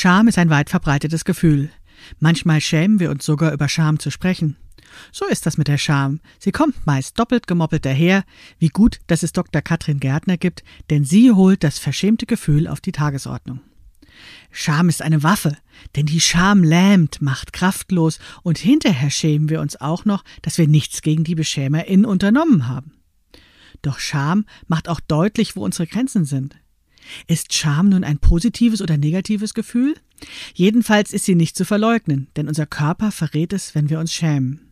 Scham ist ein weit verbreitetes Gefühl. Manchmal schämen wir uns sogar über Scham zu sprechen. So ist das mit der Scham. Sie kommt meist doppelt gemoppelt daher. Wie gut, dass es Dr. Katrin Gärtner gibt, denn sie holt das verschämte Gefühl auf die Tagesordnung. Scham ist eine Waffe, denn die Scham lähmt, macht kraftlos und hinterher schämen wir uns auch noch, dass wir nichts gegen die BeschämerInnen unternommen haben. Doch Scham macht auch deutlich, wo unsere Grenzen sind. Ist Scham nun ein positives oder negatives Gefühl? Jedenfalls ist sie nicht zu verleugnen, denn unser Körper verrät es, wenn wir uns schämen.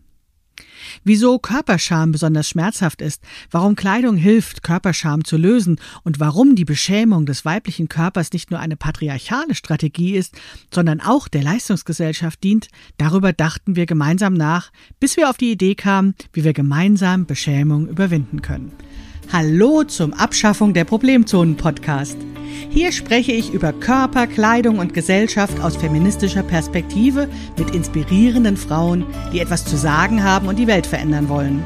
Wieso Körperscham besonders schmerzhaft ist, warum Kleidung hilft, Körperscham zu lösen und warum die Beschämung des weiblichen Körpers nicht nur eine patriarchale Strategie ist, sondern auch der Leistungsgesellschaft dient, darüber dachten wir gemeinsam nach, bis wir auf die Idee kamen, wie wir gemeinsam Beschämung überwinden können. Hallo zum Abschaffung der Problemzonen Podcast. Hier spreche ich über Körper, Kleidung und Gesellschaft aus feministischer Perspektive mit inspirierenden Frauen, die etwas zu sagen haben und die Welt verändern wollen.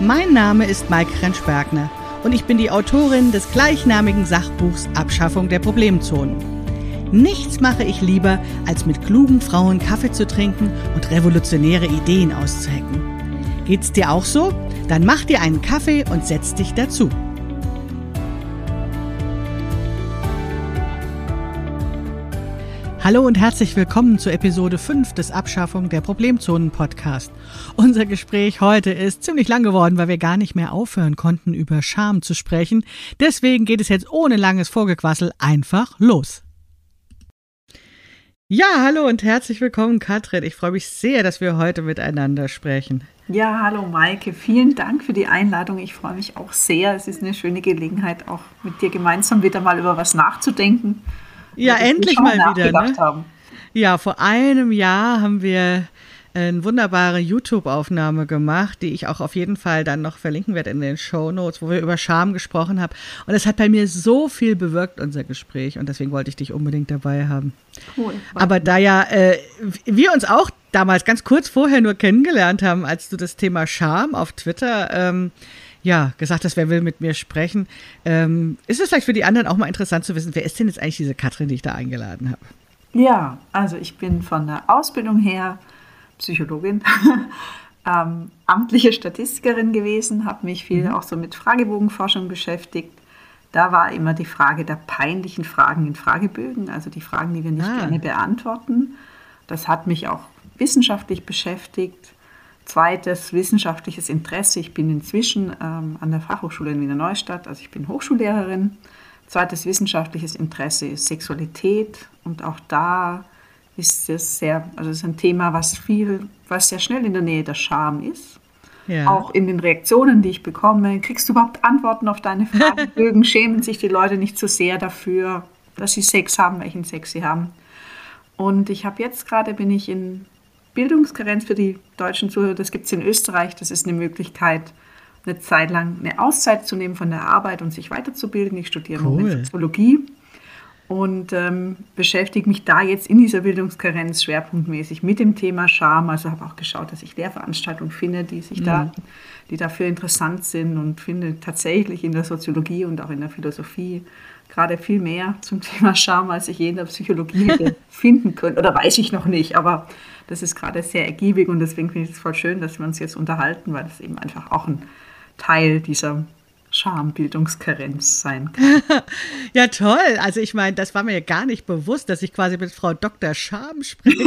Mein Name ist Maike Rentschbergner und ich bin die Autorin des gleichnamigen Sachbuchs Abschaffung der Problemzonen. Nichts mache ich lieber, als mit klugen Frauen Kaffee zu trinken und revolutionäre Ideen auszuhacken. Geht's dir auch so? Dann mach dir einen Kaffee und setz dich dazu. Hallo und herzlich willkommen zu Episode 5 des Abschaffung der Problemzonen Podcast. Unser Gespräch heute ist ziemlich lang geworden, weil wir gar nicht mehr aufhören konnten, über Scham zu sprechen. Deswegen geht es jetzt ohne langes Vorgequassel einfach los. Ja, hallo und herzlich willkommen, Katrin. Ich freue mich sehr, dass wir heute miteinander sprechen. Ja, hallo Maike, vielen Dank für die Einladung. Ich freue mich auch sehr. Es ist eine schöne Gelegenheit, auch mit dir gemeinsam wieder mal über was nachzudenken. Ja, endlich mal wieder. Ne? Haben. Ja, vor einem Jahr haben wir eine wunderbare YouTube-Aufnahme gemacht, die ich auch auf jeden Fall dann noch verlinken werde in den Show Notes, wo wir über Scham gesprochen haben. Und es hat bei mir so viel bewirkt, unser Gespräch. Und deswegen wollte ich dich unbedingt dabei haben. Cool. Aber da ja äh, wir uns auch damals ganz kurz vorher nur kennengelernt haben, als du das Thema Scham auf Twitter ähm, ja, gesagt hast, wer will mit mir sprechen. Ähm, ist es vielleicht für die anderen auch mal interessant zu wissen, wer ist denn jetzt eigentlich diese Katrin, die ich da eingeladen habe? Ja, also ich bin von der Ausbildung her Psychologin, ähm, amtliche Statistikerin gewesen, habe mich viel mhm. auch so mit Fragebogenforschung beschäftigt. Da war immer die Frage der peinlichen Fragen in Fragebögen, also die Fragen, die wir nicht ah. gerne beantworten. Das hat mich auch wissenschaftlich beschäftigt. Zweites, wissenschaftliches Interesse. Ich bin inzwischen ähm, an der Fachhochschule in Wiener Neustadt, also ich bin Hochschullehrerin. Zweites wissenschaftliches Interesse ist Sexualität und auch da ist es sehr, also ist ein Thema, was viel, was sehr schnell in der Nähe der Scham ist. Ja. Auch in den Reaktionen, die ich bekomme, kriegst du überhaupt Antworten auf deine Fragebögen? Schämen sich die Leute nicht so sehr dafür, dass sie Sex haben, welchen Sex sie haben? Und ich habe jetzt gerade, bin ich in Bildungskarenz für die deutschen Zuhörer, das gibt es in Österreich, das ist eine Möglichkeit, eine Zeit lang eine Auszeit zu nehmen von der Arbeit und sich weiterzubilden. Ich studiere cool. Soziologie und ähm, beschäftige mich da jetzt in dieser Bildungskarenz schwerpunktmäßig mit dem Thema Scham. Also habe auch geschaut, dass ich Lehrveranstaltungen finde, die sich mhm. da, die dafür interessant sind und finde tatsächlich in der Soziologie und auch in der Philosophie gerade viel mehr zum Thema Scham, als ich je in der Psychologie finden könnte. Oder weiß ich noch nicht, aber das ist gerade sehr ergiebig und deswegen finde ich es voll schön, dass wir uns jetzt unterhalten, weil das eben einfach auch ein Teil dieser Schambildungskarenz sein kann. ja, toll. Also ich meine, das war mir ja gar nicht bewusst, dass ich quasi mit Frau Dr. Scham spreche.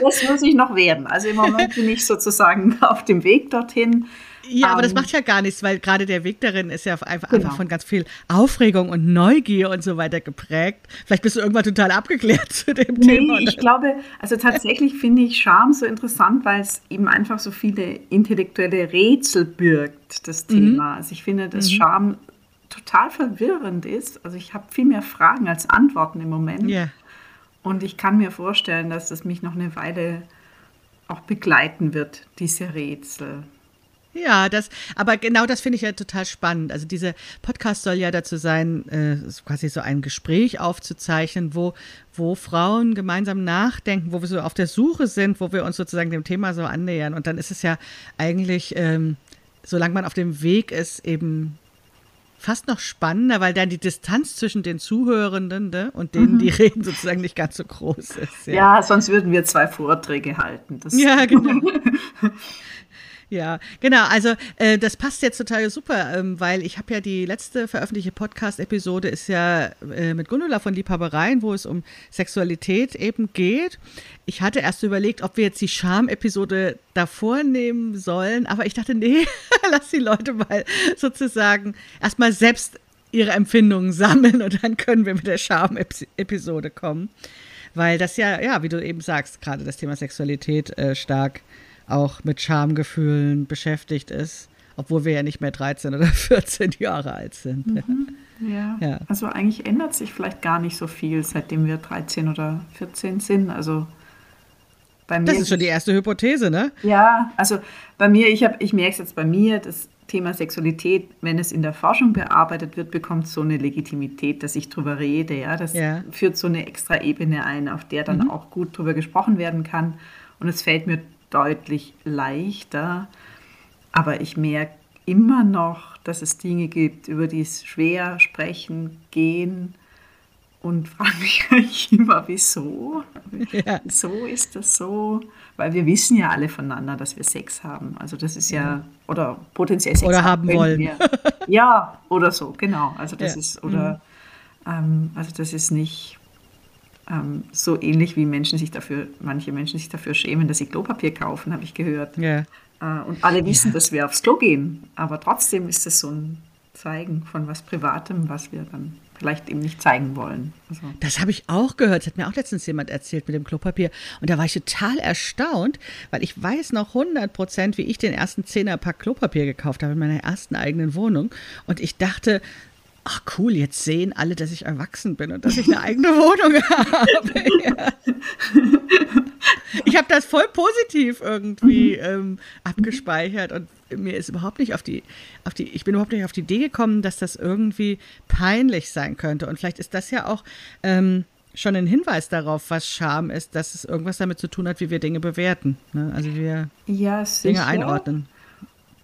Das muss ich noch werden. Also im Moment bin ich sozusagen auf dem Weg dorthin. Ja, aber das ähm, macht ja gar nichts, weil gerade der Weg darin ist ja einfach, genau. einfach, von ganz viel Aufregung und Neugier und so weiter geprägt. Vielleicht bist du irgendwann total abgeklärt zu dem nee, Thema. Ich glaube, also tatsächlich finde ich Charme so interessant, weil es eben einfach so viele intellektuelle Rätsel birgt, das mhm. Thema. Also ich finde, dass mhm. Charme total verwirrend ist. Also ich habe viel mehr Fragen als Antworten im Moment. Yeah. Und ich kann mir vorstellen, dass das mich noch eine Weile auch begleiten wird, diese Rätsel. Ja, das, aber genau das finde ich ja total spannend. Also dieser Podcast soll ja dazu sein, äh, quasi so ein Gespräch aufzuzeichnen, wo, wo Frauen gemeinsam nachdenken, wo wir so auf der Suche sind, wo wir uns sozusagen dem Thema so annähern. Und dann ist es ja eigentlich, ähm, solange man auf dem Weg ist, eben fast noch spannender, weil dann die Distanz zwischen den Zuhörenden ne, und denen, die reden, sozusagen nicht ganz so groß ist. Ja, ja sonst würden wir zwei Vorträge halten. Das ja, genau. Ja, genau. Also äh, das passt jetzt total super, ähm, weil ich habe ja die letzte veröffentlichte Podcast-Episode ist ja äh, mit Gundula von Liebhabereien, wo es um Sexualität eben geht. Ich hatte erst überlegt, ob wir jetzt die Scham-Episode davor nehmen sollen, aber ich dachte, nee, lass die Leute mal sozusagen erstmal selbst ihre Empfindungen sammeln und dann können wir mit der Scham-Episode kommen. Weil das ja, ja, wie du eben sagst, gerade das Thema Sexualität äh, stark auch mit Schamgefühlen beschäftigt ist, obwohl wir ja nicht mehr 13 oder 14 Jahre alt sind. Mhm. Ja. ja. also eigentlich ändert sich vielleicht gar nicht so viel, seitdem wir 13 oder 14 sind. Also bei mir. Das ist schon die erste Hypothese, ne? Ja, also bei mir, ich, ich merke es jetzt bei mir, das Thema Sexualität, wenn es in der Forschung bearbeitet wird, bekommt so eine Legitimität, dass ich drüber rede. Ja, das ja. führt so eine extra Ebene ein, auf der dann mhm. auch gut drüber gesprochen werden kann. Und es fällt mir deutlich leichter. Aber ich merke immer noch, dass es Dinge gibt, über die es schwer sprechen, gehen und frage mich eigentlich immer, wieso? Ja. Wieso ist das so? Weil wir wissen ja alle voneinander, dass wir Sex haben. Also das ist ja, ja. oder potenziell Sex oder haben wollen. Wir. Ja, oder so, genau. Also das ja. ist, oder, mhm. ähm, also das ist nicht, ähm, so ähnlich wie Menschen sich dafür, manche Menschen sich dafür schämen, dass sie Klopapier kaufen, habe ich gehört. Ja. Äh, und alle wissen, ja. dass wir aufs Klo gehen. Aber trotzdem ist es so ein Zeigen von was Privatem, was wir dann vielleicht eben nicht zeigen wollen. Also. Das habe ich auch gehört. Das hat mir auch letztens jemand erzählt mit dem Klopapier. Und da war ich total erstaunt, weil ich weiß noch 100 Prozent, wie ich den ersten Zehnerpack Klopapier gekauft habe in meiner ersten eigenen Wohnung. Und ich dachte, ach cool, jetzt sehen alle, dass ich erwachsen bin und dass ich eine eigene Wohnung habe. Ich habe das voll positiv irgendwie mhm. ähm, abgespeichert und mir ist überhaupt nicht auf die, auf die, ich bin überhaupt nicht auf die Idee gekommen, dass das irgendwie peinlich sein könnte. Und vielleicht ist das ja auch ähm, schon ein Hinweis darauf, was Scham ist, dass es irgendwas damit zu tun hat, wie wir Dinge bewerten. Ne? Also wie wir ja, Dinge einordnen.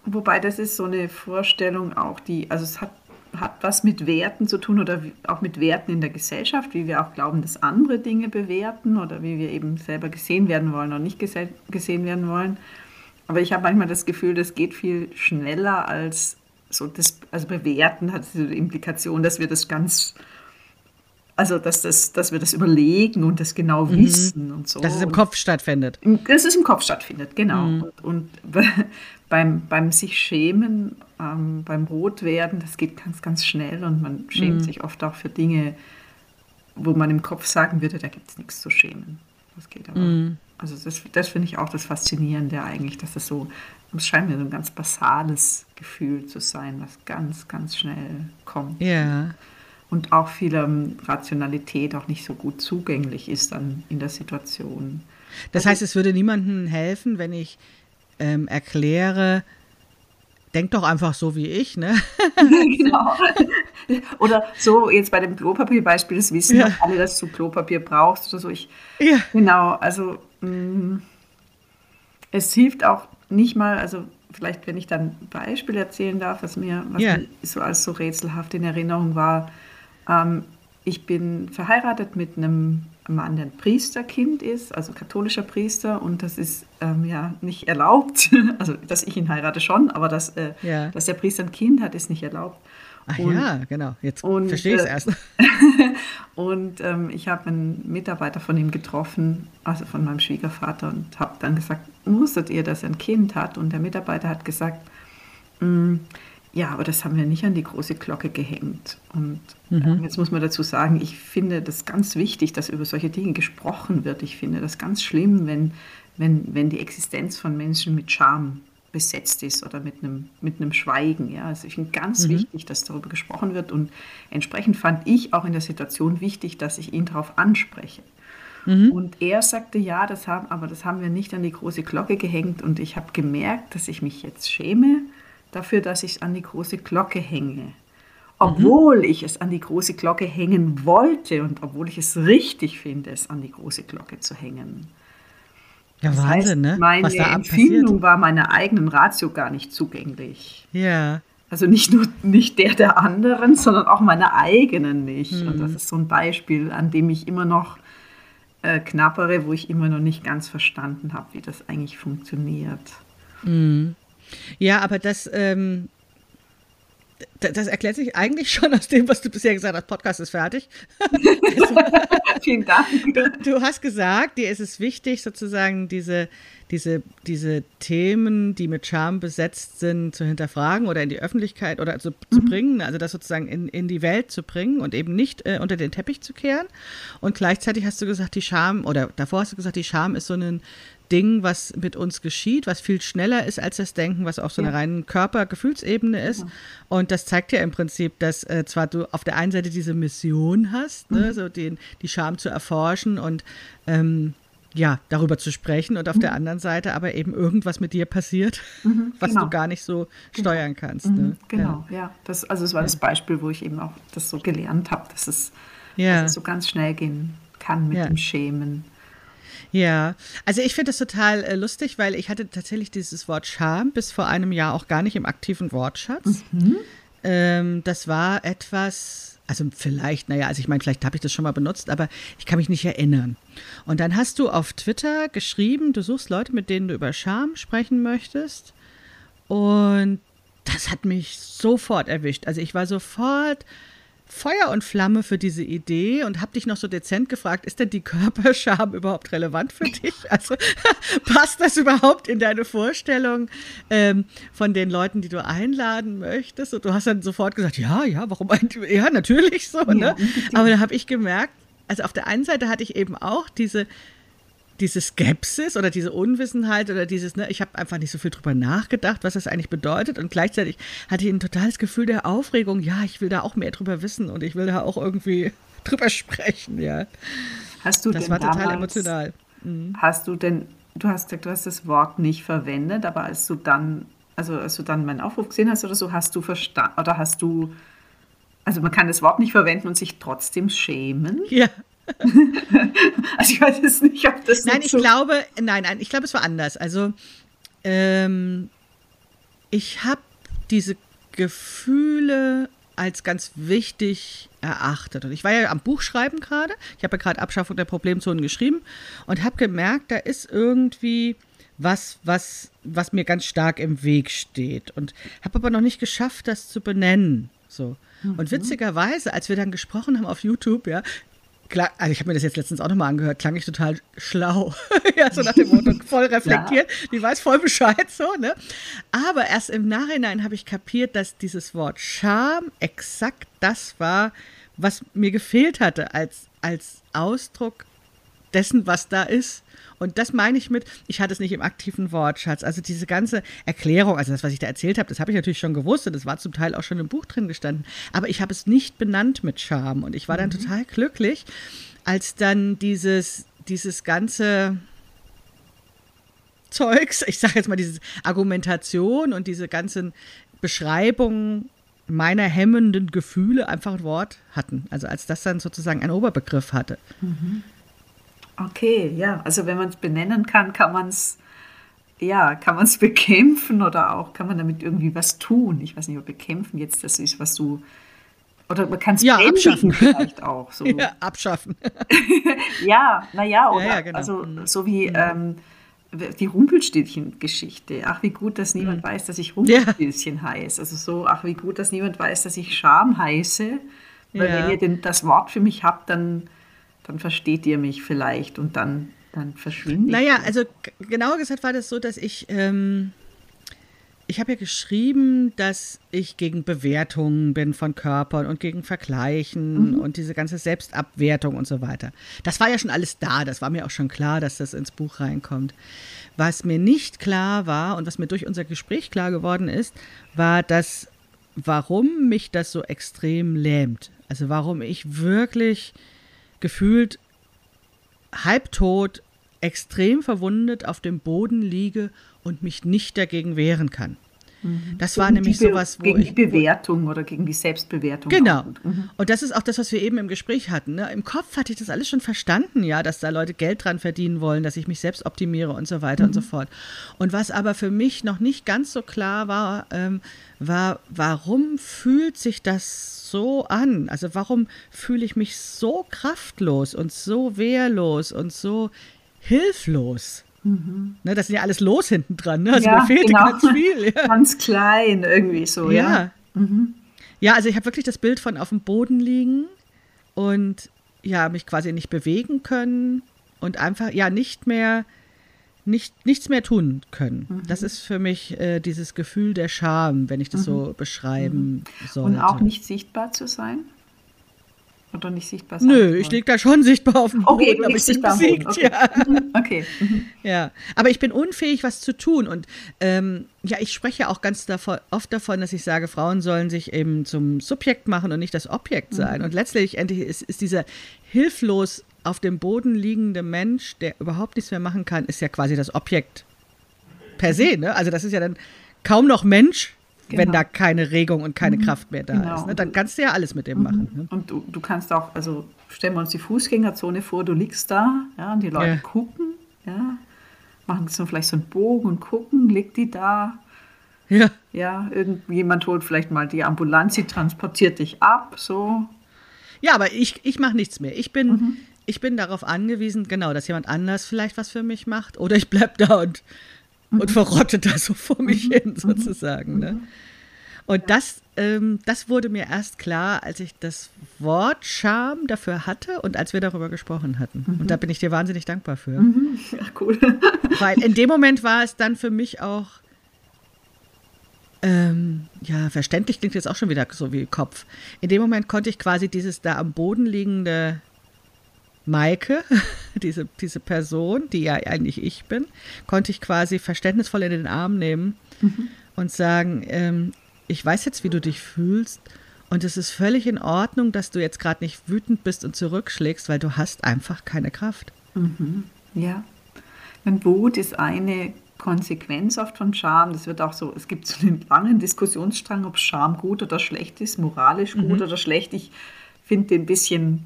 Wobei das ist so eine Vorstellung auch, die, also es hat hat was mit Werten zu tun oder auch mit Werten in der Gesellschaft, wie wir auch glauben, dass andere Dinge bewerten oder wie wir eben selber gesehen werden wollen oder nicht gesehen werden wollen. Aber ich habe manchmal das Gefühl, das geht viel schneller als so das, also bewerten hat die Implikation, dass wir das ganz, also dass, das, dass wir das überlegen und das genau mhm. wissen und so. Dass es im Kopf stattfindet. Dass es im Kopf stattfindet, genau. Mhm. Und, und beim, beim sich schämen, ähm, beim Rotwerden, das geht ganz, ganz schnell und man schämt mhm. sich oft auch für Dinge, wo man im Kopf sagen würde, da gibt es nichts zu schämen. Das geht aber. Mhm. Also das, das finde ich auch das Faszinierende eigentlich, dass das so, es scheint mir so ein ganz basales Gefühl zu sein, was ganz, ganz schnell kommt. Ja. Und auch viel ähm, Rationalität auch nicht so gut zugänglich ist dann in der Situation. Das also, heißt, es würde niemandem helfen, wenn ich ähm, erkläre, denk doch einfach so wie ich, ne? genau. Oder so jetzt bei dem Klopapierbeispiel, das wissen ja. alle, dass du Klopapier brauchst oder so. Ich, ja. Genau, also mh, mm, es hilft auch nicht mal, also vielleicht, wenn ich dann ein Beispiel erzählen darf, was mir, was ja. mir so als so rätselhaft in Erinnerung war. Ähm, ich bin verheiratet mit einem Mann, der ein Priesterkind ist, also katholischer Priester, und das ist ähm, ja nicht erlaubt. Also, dass ich ihn heirate schon, aber dass, äh, ja. dass der Priester ein Kind hat, ist nicht erlaubt. Ach und, ja, genau. Jetzt und, verstehe ich es äh, erst. und ähm, ich habe einen Mitarbeiter von ihm getroffen, also von meinem Schwiegervater, und habe dann gesagt, wusstet ihr, dass er ein Kind hat? Und der Mitarbeiter hat gesagt, mm, ja, aber das haben wir nicht an die große Glocke gehängt. Und mhm. jetzt muss man dazu sagen, ich finde das ganz wichtig, dass über solche Dinge gesprochen wird. Ich finde das ganz schlimm, wenn, wenn, wenn die Existenz von Menschen mit Scham besetzt ist oder mit einem, mit einem Schweigen. Ja. Also ich finde ganz mhm. wichtig, dass darüber gesprochen wird. Und entsprechend fand ich auch in der Situation wichtig, dass ich ihn darauf anspreche. Mhm. Und er sagte, ja, das haben, aber das haben wir nicht an die große Glocke gehängt. Und ich habe gemerkt, dass ich mich jetzt schäme dafür, dass ich es an die große Glocke hänge. Obwohl mhm. ich es an die große Glocke hängen wollte und obwohl ich es richtig finde, es an die große Glocke zu hängen. Ja, das Wahnsinn, heißt, ne? Meine Empfindung war meiner eigenen Ratio gar nicht zugänglich. Ja. Also nicht nur nicht der der anderen, sondern auch meine eigenen nicht. Mhm. Und das ist so ein Beispiel, an dem ich immer noch äh, knappere, wo ich immer noch nicht ganz verstanden habe, wie das eigentlich funktioniert. Mhm. Ja, aber das, ähm, das erklärt sich eigentlich schon aus dem, was du bisher gesagt hast. Podcast ist fertig. Vielen Dank. Du, du, hast gesagt, dir ist es wichtig, sozusagen diese, diese, diese Themen, die mit Charme besetzt sind, zu hinterfragen oder in die Öffentlichkeit oder zu, zu mhm. bringen, also das sozusagen in, in die Welt zu bringen und eben nicht äh, unter den Teppich zu kehren. Und gleichzeitig hast du gesagt, die Scham, oder davor hast du gesagt, die Scham ist so ein, Ding, was mit uns geschieht, was viel schneller ist als das Denken, was auf so einer ja. reinen Körper-Gefühlsebene ist. Ja. Und das zeigt ja im Prinzip, dass äh, zwar du auf der einen Seite diese Mission hast, ne, mhm. ne, so den, die Scham zu erforschen und ähm, ja, darüber zu sprechen und auf mhm. der anderen Seite aber eben irgendwas mit dir passiert, mhm, was genau. du gar nicht so genau. steuern kannst. Ne? Mhm, genau, ja. ja. Das, also es war das Beispiel, wo ich eben auch das so gelernt habe, dass es, dass es so ganz schnell gehen kann mit dem Schämen. Ja, also ich finde das total äh, lustig, weil ich hatte tatsächlich dieses Wort Scham bis vor einem Jahr auch gar nicht im aktiven Wortschatz. Mhm. Ähm, das war etwas, also vielleicht, naja, also ich meine, vielleicht habe ich das schon mal benutzt, aber ich kann mich nicht erinnern. Und dann hast du auf Twitter geschrieben, du suchst Leute, mit denen du über Scham sprechen möchtest. Und das hat mich sofort erwischt. Also ich war sofort Feuer und Flamme für diese Idee und habe dich noch so dezent gefragt, ist denn die Körperscham überhaupt relevant für dich? Also passt das überhaupt in deine Vorstellung ähm, von den Leuten, die du einladen möchtest? Und du hast dann sofort gesagt, ja, ja, warum? Ja, natürlich so. Ne? Ja, Aber da habe ich gemerkt, also auf der einen Seite hatte ich eben auch diese diese Skepsis oder diese Unwissenheit oder dieses, ne, ich habe einfach nicht so viel drüber nachgedacht, was das eigentlich bedeutet. Und gleichzeitig hatte ich ein totales Gefühl der Aufregung, ja, ich will da auch mehr drüber wissen und ich will da auch irgendwie drüber sprechen, ja. Hast du das war damals, total emotional. Mhm. Hast du denn, du hast du hast das Wort nicht verwendet, aber als du dann, also als du dann meinen Aufruf gesehen hast oder so, hast du verstanden oder hast du also man kann das Wort nicht verwenden und sich trotzdem schämen. Ja. also ich weiß jetzt nicht, ob das. Nein, ich so glaube, nein, nein, ich glaube, es war anders. Also ähm, ich habe diese Gefühle als ganz wichtig erachtet. Und ich war ja am Buchschreiben gerade. Ich habe ja gerade Abschaffung der Problemzonen geschrieben und habe gemerkt, da ist irgendwie was, was, was mir ganz stark im Weg steht. Und habe aber noch nicht geschafft, das zu benennen. So. Und mhm. witzigerweise, als wir dann gesprochen haben auf YouTube, ja, Klar, also ich habe mir das jetzt letztens auch nochmal angehört, klang ich total schlau. ja, so nach dem Motto, voll reflektiert, ja. die weiß voll Bescheid, so, ne? Aber erst im Nachhinein habe ich kapiert, dass dieses Wort Scham exakt das war, was mir gefehlt hatte als, als Ausdruck dessen, was da ist. Und das meine ich mit, ich hatte es nicht im aktiven Wortschatz. Also diese ganze Erklärung, also das, was ich da erzählt habe, das habe ich natürlich schon gewusst und das war zum Teil auch schon im Buch drin gestanden. Aber ich habe es nicht benannt mit Charme. Und ich war dann mhm. total glücklich, als dann dieses, dieses ganze Zeugs, ich sage jetzt mal diese Argumentation und diese ganzen Beschreibungen meiner hemmenden Gefühle einfach ein Wort hatten. Also als das dann sozusagen einen Oberbegriff hatte. Mhm. Okay, ja, also wenn man es benennen kann, kann man es ja, kann man es bekämpfen oder auch kann man damit irgendwie was tun? Ich weiß nicht, ob bekämpfen jetzt das ist, was du oder man kann es ja, abschaffen vielleicht auch so. ja, abschaffen. ja, naja, oder ja, ja, genau. also mhm. so wie ähm, die Rumpelstilzchen-Geschichte. Ach, wie gut, dass niemand mhm. weiß, dass ich Rumpelstilzchen ja. heiße. Also so, ach, wie gut, dass niemand weiß, dass ich Scham heiße. Weil wenn ihr den, das Wort für mich habt, dann dann versteht ihr mich vielleicht und dann, dann verschwinde Naja, also genauer gesagt war das so, dass ich, ähm, ich habe ja geschrieben, dass ich gegen Bewertungen bin von Körpern und gegen Vergleichen mhm. und diese ganze Selbstabwertung und so weiter. Das war ja schon alles da, das war mir auch schon klar, dass das ins Buch reinkommt. Was mir nicht klar war und was mir durch unser Gespräch klar geworden ist, war, dass warum mich das so extrem lähmt. Also warum ich wirklich gefühlt halbtot, extrem verwundet auf dem Boden liege und mich nicht dagegen wehren kann. Mhm. Das war nämlich sowas, wo gegen ich, die Bewertung oder gegen die Selbstbewertung. Genau. Mhm. Und das ist auch das, was wir eben im Gespräch hatten. Ne? Im Kopf hatte ich das alles schon verstanden, ja, dass da Leute Geld dran verdienen wollen, dass ich mich selbst optimiere und so weiter mhm. und so fort. Und was aber für mich noch nicht ganz so klar war, ähm, war, warum fühlt sich das so an? Also warum fühle ich mich so kraftlos und so wehrlos und so hilflos? Mhm. Ne, das sind ja alles los hinten dran. Ne? Also ja, mir fehlte genau. ganz viel. Ja. Ganz klein irgendwie so, ja. Ja, mhm. ja also ich habe wirklich das Bild von auf dem Boden liegen und ja, mich quasi nicht bewegen können und einfach ja nicht mehr nicht, nichts mehr tun können. Mhm. Das ist für mich äh, dieses Gefühl der Scham, wenn ich das mhm. so beschreiben mhm. soll. Und auch nicht sichtbar zu sein? Oder nicht sichtbar sein? Nö, ich liege da schon sichtbar auf dem Boden, okay, aber ich bin besiegt. Okay. Ja. Mhm. okay. Mhm. ja, aber ich bin unfähig, was zu tun. Und ähm, ja, ich spreche auch ganz davon, oft davon, dass ich sage, Frauen sollen sich eben zum Subjekt machen und nicht das Objekt sein. Mhm. Und letztlich endlich ist, ist dieser hilflos auf dem Boden liegende Mensch, der überhaupt nichts mehr machen kann, ist ja quasi das Objekt per se. Ne? Also das ist ja dann kaum noch Mensch, genau. wenn da keine Regung und keine mhm. Kraft mehr da genau. ist. Ne? Dann kannst du ja alles mit dem mhm. machen. Ne? Und du, du kannst auch, also stellen wir uns die Fußgängerzone vor, du liegst da ja, und die Leute ja. gucken, ja, machen so vielleicht so einen Bogen und gucken, liegt die da. Ja. Ja, irgendjemand holt vielleicht mal die Ambulanz, die transportiert dich ab, so. Ja, aber ich, ich mache nichts mehr. Ich bin, mhm ich bin darauf angewiesen, genau, dass jemand anders vielleicht was für mich macht oder ich bleibe da und. Und verrotte da so vor mich mhm. hin, mhm. sozusagen. Ne? Mhm. Und das, ähm, das wurde mir erst klar, als ich das Wort Scham dafür hatte und als wir darüber gesprochen hatten. Mhm. Und da bin ich dir wahnsinnig dankbar für. Mhm. Ja, cool. Weil in dem Moment war es dann für mich auch, ähm, ja, verständlich klingt jetzt auch schon wieder so wie Kopf. In dem Moment konnte ich quasi dieses da am Boden liegende Maike, diese, diese Person, die ja eigentlich ich bin, konnte ich quasi verständnisvoll in den Arm nehmen mhm. und sagen, ähm, ich weiß jetzt, wie du dich fühlst und es ist völlig in Ordnung, dass du jetzt gerade nicht wütend bist und zurückschlägst, weil du hast einfach keine Kraft. Mhm. Ja. Und Wut ist eine Konsequenz oft von Scham. Das wird auch so, es gibt so einen langen Diskussionsstrang, ob Scham gut oder schlecht ist, moralisch gut mhm. oder schlecht. Ich finde den ein bisschen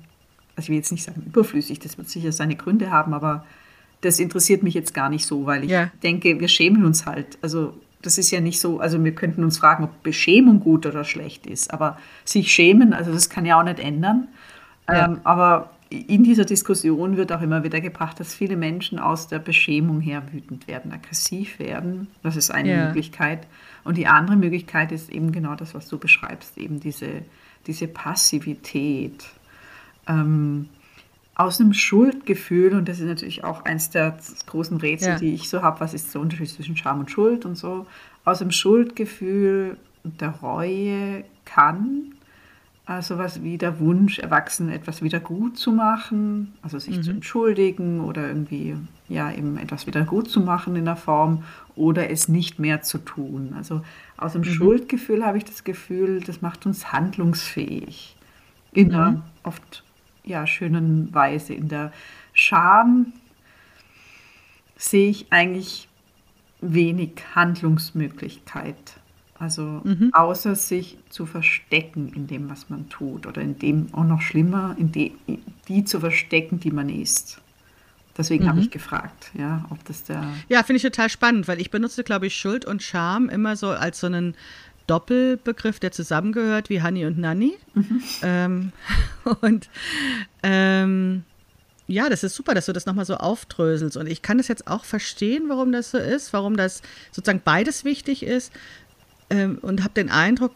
also ich will jetzt nicht sagen überflüssig, das wird sicher seine Gründe haben, aber das interessiert mich jetzt gar nicht so, weil ich ja. denke, wir schämen uns halt. Also das ist ja nicht so, also wir könnten uns fragen, ob Beschämung gut oder schlecht ist, aber sich schämen, also das kann ja auch nicht ändern. Ja. Ähm, aber in dieser Diskussion wird auch immer wieder gebracht, dass viele Menschen aus der Beschämung her wütend werden, aggressiv werden. Das ist eine ja. Möglichkeit. Und die andere Möglichkeit ist eben genau das, was du beschreibst, eben diese, diese Passivität ähm, aus einem Schuldgefühl, und das ist natürlich auch eins der großen Rätsel, ja. die ich so habe, was ist der Unterschied zwischen Scham und Schuld und so, aus dem Schuldgefühl und der Reue kann also was wie der Wunsch erwachsen, etwas wieder gut zu machen, also sich mhm. zu entschuldigen oder irgendwie ja eben etwas wieder gut zu machen in der Form oder es nicht mehr zu tun. Also aus dem mhm. Schuldgefühl habe ich das Gefühl, das macht uns handlungsfähig in einer mhm. oft ja, schönen Weise. In der Scham sehe ich eigentlich wenig Handlungsmöglichkeit. Also mhm. außer sich zu verstecken in dem, was man tut oder in dem, auch noch schlimmer, in die, die zu verstecken, die man ist. Deswegen mhm. habe ich gefragt, ja, ob das der. Ja, finde ich total spannend, weil ich benutze, glaube ich, Schuld und Scham immer so als so einen Doppelbegriff, der zusammengehört wie Honey und Nanny. Mhm. Ähm, und ähm, ja, das ist super, dass du das nochmal so aufdröselst. Und ich kann es jetzt auch verstehen, warum das so ist, warum das sozusagen beides wichtig ist. Ähm, und habe den Eindruck,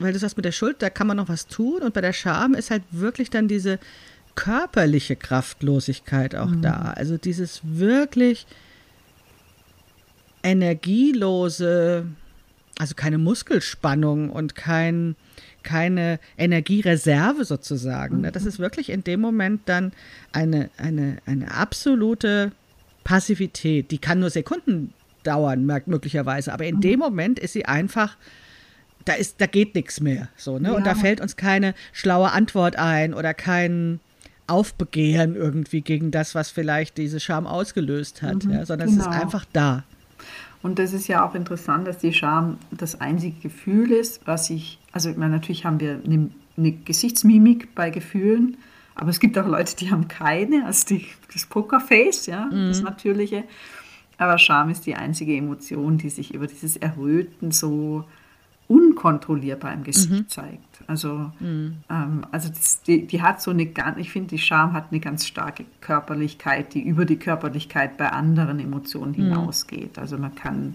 weil du sagst mit der Schuld, da kann man noch was tun. Und bei der Scham ist halt wirklich dann diese körperliche Kraftlosigkeit auch mhm. da. Also dieses wirklich energielose, also keine Muskelspannung und kein, keine Energiereserve sozusagen. Mhm. Das ist wirklich in dem Moment dann eine, eine, eine absolute Passivität. Die kann nur Sekunden dauern, möglicherweise, aber in mhm. dem Moment ist sie einfach da ist, da geht nichts mehr. So, ne? Ja. Und da fällt uns keine schlaue Antwort ein oder kein Aufbegehren irgendwie gegen das, was vielleicht diese Scham ausgelöst hat, mhm, ja? sondern genau. es ist genau. einfach da. Und das ist ja auch interessant, dass die Scham das einzige Gefühl ist, was ich, also ich meine, natürlich haben wir eine, eine Gesichtsmimik bei Gefühlen, aber es gibt auch Leute, die haben keine, also die, das Pokerface, ja, mhm. das Natürliche. Aber Scham ist die einzige Emotion, die sich über dieses Erröten so unkontrollierbar im Gesicht mhm. zeigt. Also, mhm. ähm, also das, die, die, hat so eine ganz, ich finde, die Scham hat eine ganz starke Körperlichkeit, die über die Körperlichkeit bei anderen Emotionen mhm. hinausgeht. Also man kann,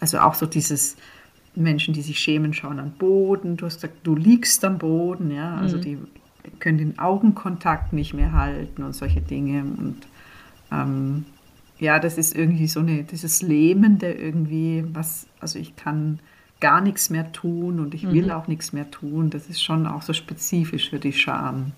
also auch so dieses Menschen, die sich schämen, schauen am Boden. Du hast du liegst am Boden, ja. Also mhm. die können den Augenkontakt nicht mehr halten und solche Dinge. Und ähm, ja, das ist irgendwie so eine, dieses Lähmende irgendwie, was, also ich kann gar nichts mehr tun und ich will mhm. auch nichts mehr tun. Das ist schon auch so spezifisch für die Scham.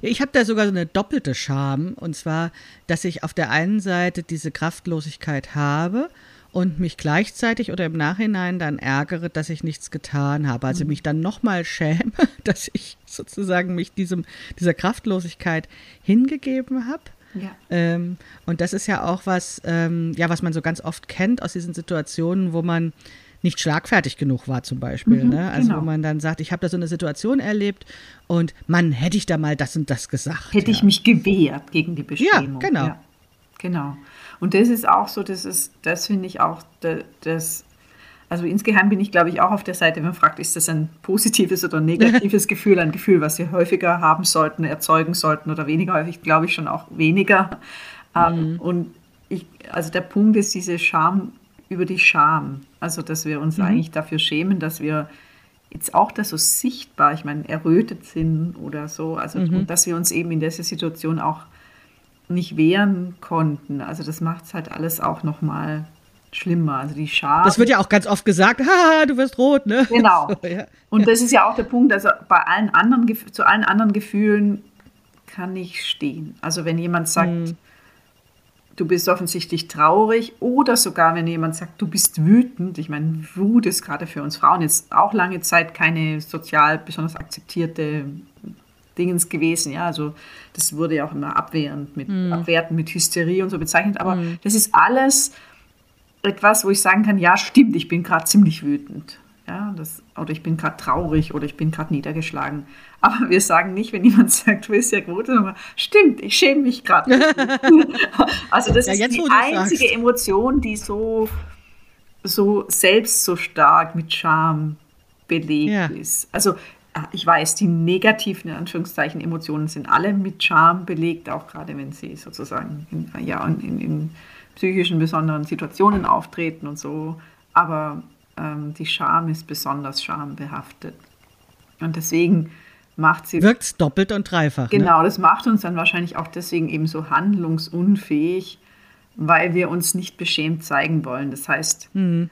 Ich habe da sogar so eine doppelte Scham. Und zwar, dass ich auf der einen Seite diese Kraftlosigkeit habe und mich gleichzeitig oder im Nachhinein dann ärgere, dass ich nichts getan habe. Also mhm. mich dann nochmal schäme, dass ich sozusagen mich diesem, dieser Kraftlosigkeit hingegeben habe. Ja. Ähm, und das ist ja auch was, ähm, ja, was man so ganz oft kennt aus diesen Situationen, wo man nicht schlagfertig genug war zum Beispiel. Mhm, ne? Also genau. wo man dann sagt, ich habe da so eine Situation erlebt und Mann, hätte ich da mal das und das gesagt. Hätte ja. ich mich gewehrt gegen die Bestimmung. Ja, genau. Ja, genau. Und das ist auch so, das ist, das finde ich auch das, also insgeheim bin ich, glaube ich, auch auf der Seite, wenn man fragt, ist das ein positives oder negatives Gefühl, ein Gefühl, was wir häufiger haben sollten, erzeugen sollten oder weniger häufig, glaube ich schon auch weniger. Ähm, mhm. Und ich, also der Punkt ist diese Scham über die Scham. Also, dass wir uns mhm. eigentlich dafür schämen, dass wir jetzt auch das so sichtbar, ich meine, errötet sind oder so, also mhm. dass wir uns eben in dieser Situation auch nicht wehren konnten. Also das macht es halt alles auch nochmal schlimmer. Also die Scham. Das wird ja auch ganz oft gesagt, haha, du wirst rot, ne? Genau. So, ja. Und das ist ja auch der Punkt, also bei allen anderen, zu allen anderen Gefühlen kann ich stehen. Also wenn jemand sagt, mhm du bist offensichtlich traurig oder sogar wenn jemand sagt, du bist wütend. Ich meine, Wut ist gerade für uns Frauen jetzt auch lange Zeit keine sozial besonders akzeptierte Dingens gewesen. Ja, also das wurde ja auch immer abwehrend mit mm. abwertend mit Hysterie und so bezeichnet. Aber mm. das ist alles etwas, wo ich sagen kann, ja, stimmt, ich bin gerade ziemlich wütend. Ja, das, oder ich bin gerade traurig oder ich bin gerade niedergeschlagen. Aber wir sagen nicht, wenn jemand sagt, du bist ja gut, sondern stimmt, ich schäme mich gerade. also das ja, ist die einzige sagst. Emotion, die so, so selbst so stark mit Scham belegt ja. ist. Also ah, ich weiß, die negativen in Anführungszeichen Emotionen sind alle mit Scham belegt, auch gerade wenn sie sozusagen in, ja, in, in psychischen besonderen Situationen auftreten und so. Aber ähm, die Scham ist besonders schambehaftet. Und deswegen macht sie. Wirkt es doppelt und dreifach. Ne? Genau, ne? das macht uns dann wahrscheinlich auch deswegen eben so handlungsunfähig, weil wir uns nicht beschämt zeigen wollen. Das heißt, mhm.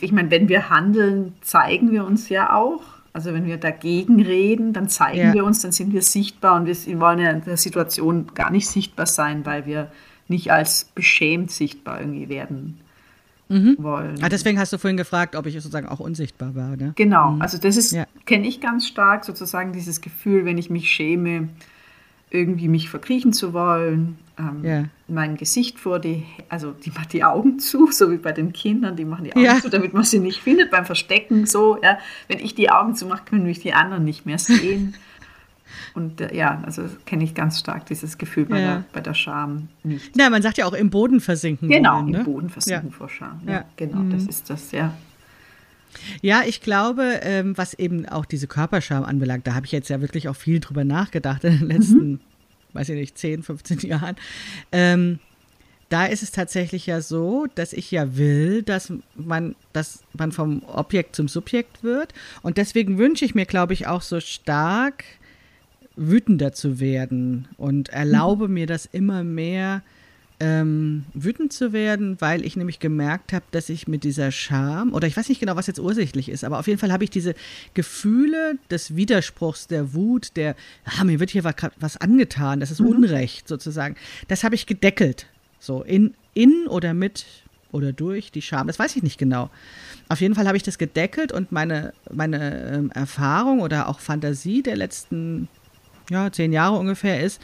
ich meine, wenn wir handeln, zeigen wir uns ja auch. Also wenn wir dagegen reden, dann zeigen ja. wir uns, dann sind wir sichtbar und wir wollen ja in der Situation gar nicht sichtbar sein, weil wir nicht als beschämt sichtbar irgendwie werden mhm. wollen. Ah, deswegen hast du vorhin gefragt, ob ich sozusagen auch unsichtbar war. Ne? Genau, mhm. also das ist, ja. kenne ich ganz stark, sozusagen dieses Gefühl, wenn ich mich schäme, irgendwie mich verkriechen zu wollen, ähm, ja. mein Gesicht vor die, also die macht die Augen zu, so wie bei den Kindern, die machen die Augen ja. zu, damit man sie nicht findet beim Verstecken, so, ja. Wenn ich die Augen zumache, können mich die anderen nicht mehr sehen. Und äh, ja, also kenne ich ganz stark dieses Gefühl bei, ja. der, bei der Scham nicht. Ja, man sagt ja auch im Boden versinken. Genau, wollen, ne? im Boden versinken ja. vor Scham. Ja, genau, mhm. das ist das, ja. Ja, ich glaube, ähm, was eben auch diese Körperscham anbelangt, da habe ich jetzt ja wirklich auch viel drüber nachgedacht in den letzten, mhm. weiß ich nicht, 10, 15 Jahren. Ähm, da ist es tatsächlich ja so, dass ich ja will, dass man, dass man vom Objekt zum Subjekt wird. Und deswegen wünsche ich mir, glaube ich, auch so stark, wütender zu werden und erlaube mir das immer mehr, ähm, wütend zu werden, weil ich nämlich gemerkt habe, dass ich mit dieser Scham, oder ich weiß nicht genau, was jetzt ursächlich ist, aber auf jeden Fall habe ich diese Gefühle des Widerspruchs, der Wut, der, ah, mir wird hier was, was angetan, das ist mhm. Unrecht sozusagen, das habe ich gedeckelt. So, in, in oder mit oder durch die Scham, das weiß ich nicht genau. Auf jeden Fall habe ich das gedeckelt und meine, meine ähm, Erfahrung oder auch Fantasie der letzten ja, zehn Jahre ungefähr ist,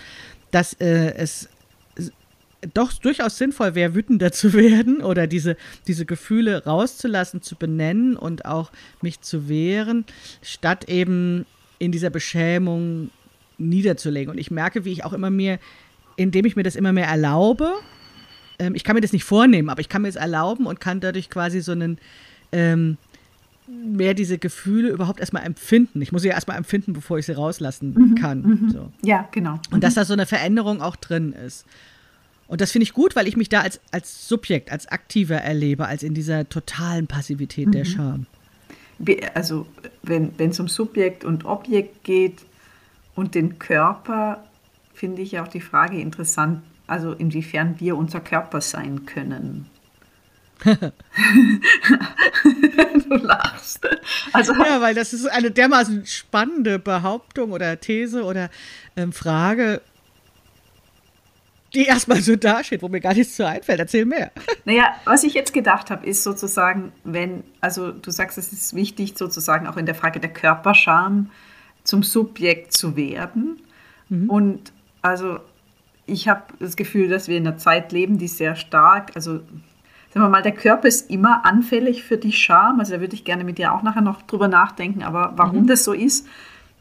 dass äh, es doch durchaus sinnvoll wäre, wütender zu werden oder diese, diese Gefühle rauszulassen, zu benennen und auch mich zu wehren, statt eben in dieser Beschämung niederzulegen. Und ich merke, wie ich auch immer mir, indem ich mir das immer mehr erlaube, ähm, ich kann mir das nicht vornehmen, aber ich kann mir es erlauben und kann dadurch quasi so einen ähm, mehr diese Gefühle überhaupt erstmal empfinden. Ich muss sie ja erstmal empfinden, bevor ich sie rauslassen mhm, kann. Mhm. So. Ja, genau. Und dass da so eine Veränderung auch drin ist. Und das finde ich gut, weil ich mich da als, als Subjekt, als aktiver erlebe, als in dieser totalen Passivität mhm. der Scham. Also wenn es um Subjekt und Objekt geht und den Körper, finde ich auch die Frage interessant, also inwiefern wir unser Körper sein können. du lachst. Also, ja, weil das ist eine dermaßen spannende Behauptung oder These oder ähm, Frage, die erstmal so dasteht, wo mir gar nichts zu einfällt. Erzähl mehr. Naja, was ich jetzt gedacht habe, ist sozusagen, wenn, also du sagst, es ist wichtig, sozusagen auch in der Frage der Körperscham zum Subjekt zu werden. Mhm. Und also ich habe das Gefühl, dass wir in einer Zeit leben, die sehr stark, also sagen wir mal, der Körper ist immer anfällig für die Scham. Also da würde ich gerne mit dir auch nachher noch drüber nachdenken, aber warum mhm. das so ist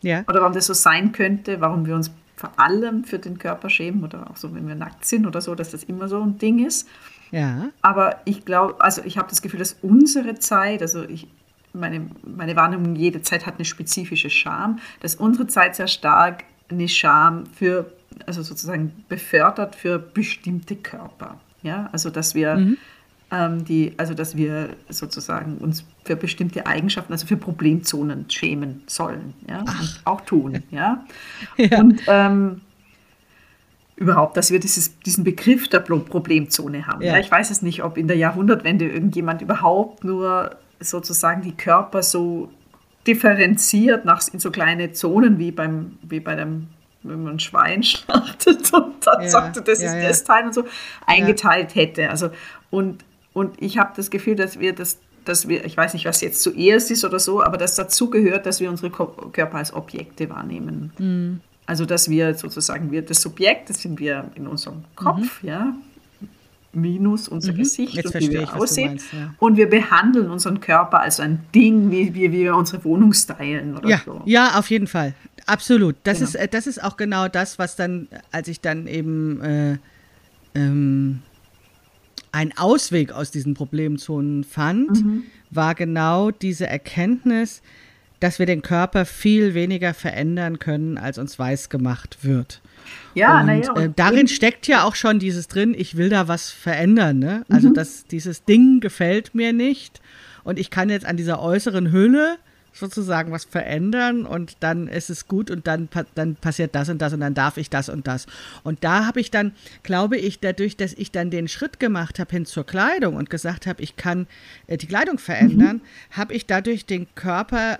ja. oder warum das so sein könnte, warum wir uns vor allem für den Körper schämen oder auch so, wenn wir nackt sind oder so, dass das immer so ein Ding ist. Ja. Aber ich glaube, also ich habe das Gefühl, dass unsere Zeit, also ich, meine, meine Wahrnehmung, jede Zeit hat eine spezifische Scham, dass unsere Zeit sehr stark eine Scham für, also sozusagen befördert für bestimmte Körper. Ja, also dass wir mhm die, also dass wir sozusagen uns für bestimmte Eigenschaften, also für Problemzonen schämen sollen, ja, und auch tun, ja. ja. Und ähm, überhaupt, dass wir dieses, diesen Begriff der Problemzone haben. Ja. ja. Ich weiß es nicht, ob in der Jahrhundertwende irgendjemand überhaupt nur sozusagen die Körper so differenziert nach, in so kleine Zonen wie, beim, wie bei dem wenn man ein Schwein schlachtet und dann ja, sagte, das ja, ist das Teil und so, eingeteilt hätte. Also, und und ich habe das Gefühl, dass wir das, dass wir, ich weiß nicht, was jetzt zuerst ist oder so, aber dass dazu gehört, dass wir unsere Körper als Objekte wahrnehmen. Mhm. Also dass wir sozusagen, wir das Subjekt, das sind wir in unserem Kopf, mhm. ja, minus unser mhm. Gesicht Jetzt und wie wir ich, aussehen. Meinst, ja. Und wir behandeln unseren Körper als ein Ding, wie, wie wir unsere Wohnung stylen oder ja, so. Ja, auf jeden Fall. Absolut. Das, genau. ist, äh, das ist auch genau das, was dann, als ich dann eben äh, ähm, ein Ausweg aus diesen Problemzonen fand, mhm. war genau diese Erkenntnis, dass wir den Körper viel weniger verändern können, als uns weiß gemacht wird. Ja, und, ja, äh, darin steckt ja auch schon dieses drin, ich will da was verändern. Ne? Also mhm. dass dieses Ding gefällt mir nicht und ich kann jetzt an dieser äußeren Hülle sozusagen was verändern und dann ist es gut und dann, dann passiert das und das und dann darf ich das und das. Und da habe ich dann, glaube ich, dadurch, dass ich dann den Schritt gemacht habe hin zur Kleidung und gesagt habe, ich kann äh, die Kleidung verändern, mhm. habe ich dadurch den Körper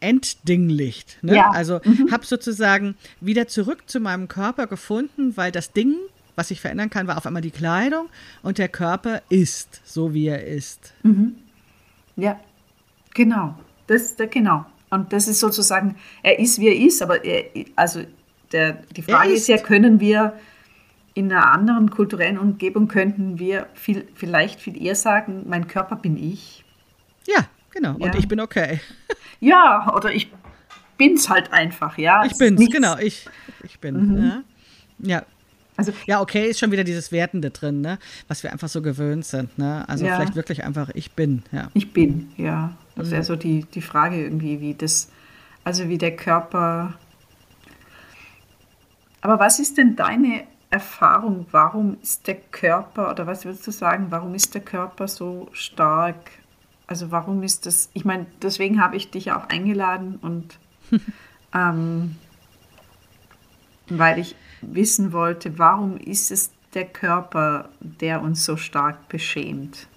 entdinglicht. Ne? Ja. Also mhm. habe sozusagen wieder zurück zu meinem Körper gefunden, weil das Ding, was ich verändern kann, war auf einmal die Kleidung und der Körper ist so, wie er ist. Mhm. Ja, genau. Das, der, genau. Und das ist sozusagen, er ist, wie er ist, aber er, also der, die Frage ist. ist ja, können wir in einer anderen kulturellen Umgebung, könnten wir viel, vielleicht viel eher sagen, mein Körper bin ich. Ja, genau. Ja. Und ich bin okay. Ja, oder ich bin's halt einfach, ja. Ich bin's, nichts. genau. Ich, ich bin. Mhm. Ja. ja. Also, ja, okay, ist schon wieder dieses Wertende drin, ne? Was wir einfach so gewöhnt sind, ne? Also ja. vielleicht wirklich einfach, ich bin, ja. Ich bin, ja. Das wäre so die, die Frage irgendwie, wie das, also wie der Körper. Aber was ist denn deine Erfahrung? Warum ist der Körper, oder was würdest du sagen, warum ist der Körper so stark? Also warum ist das, ich meine, deswegen habe ich dich auch eingeladen und ähm, weil ich wissen wollte, warum ist es der Körper, der uns so stark beschämt?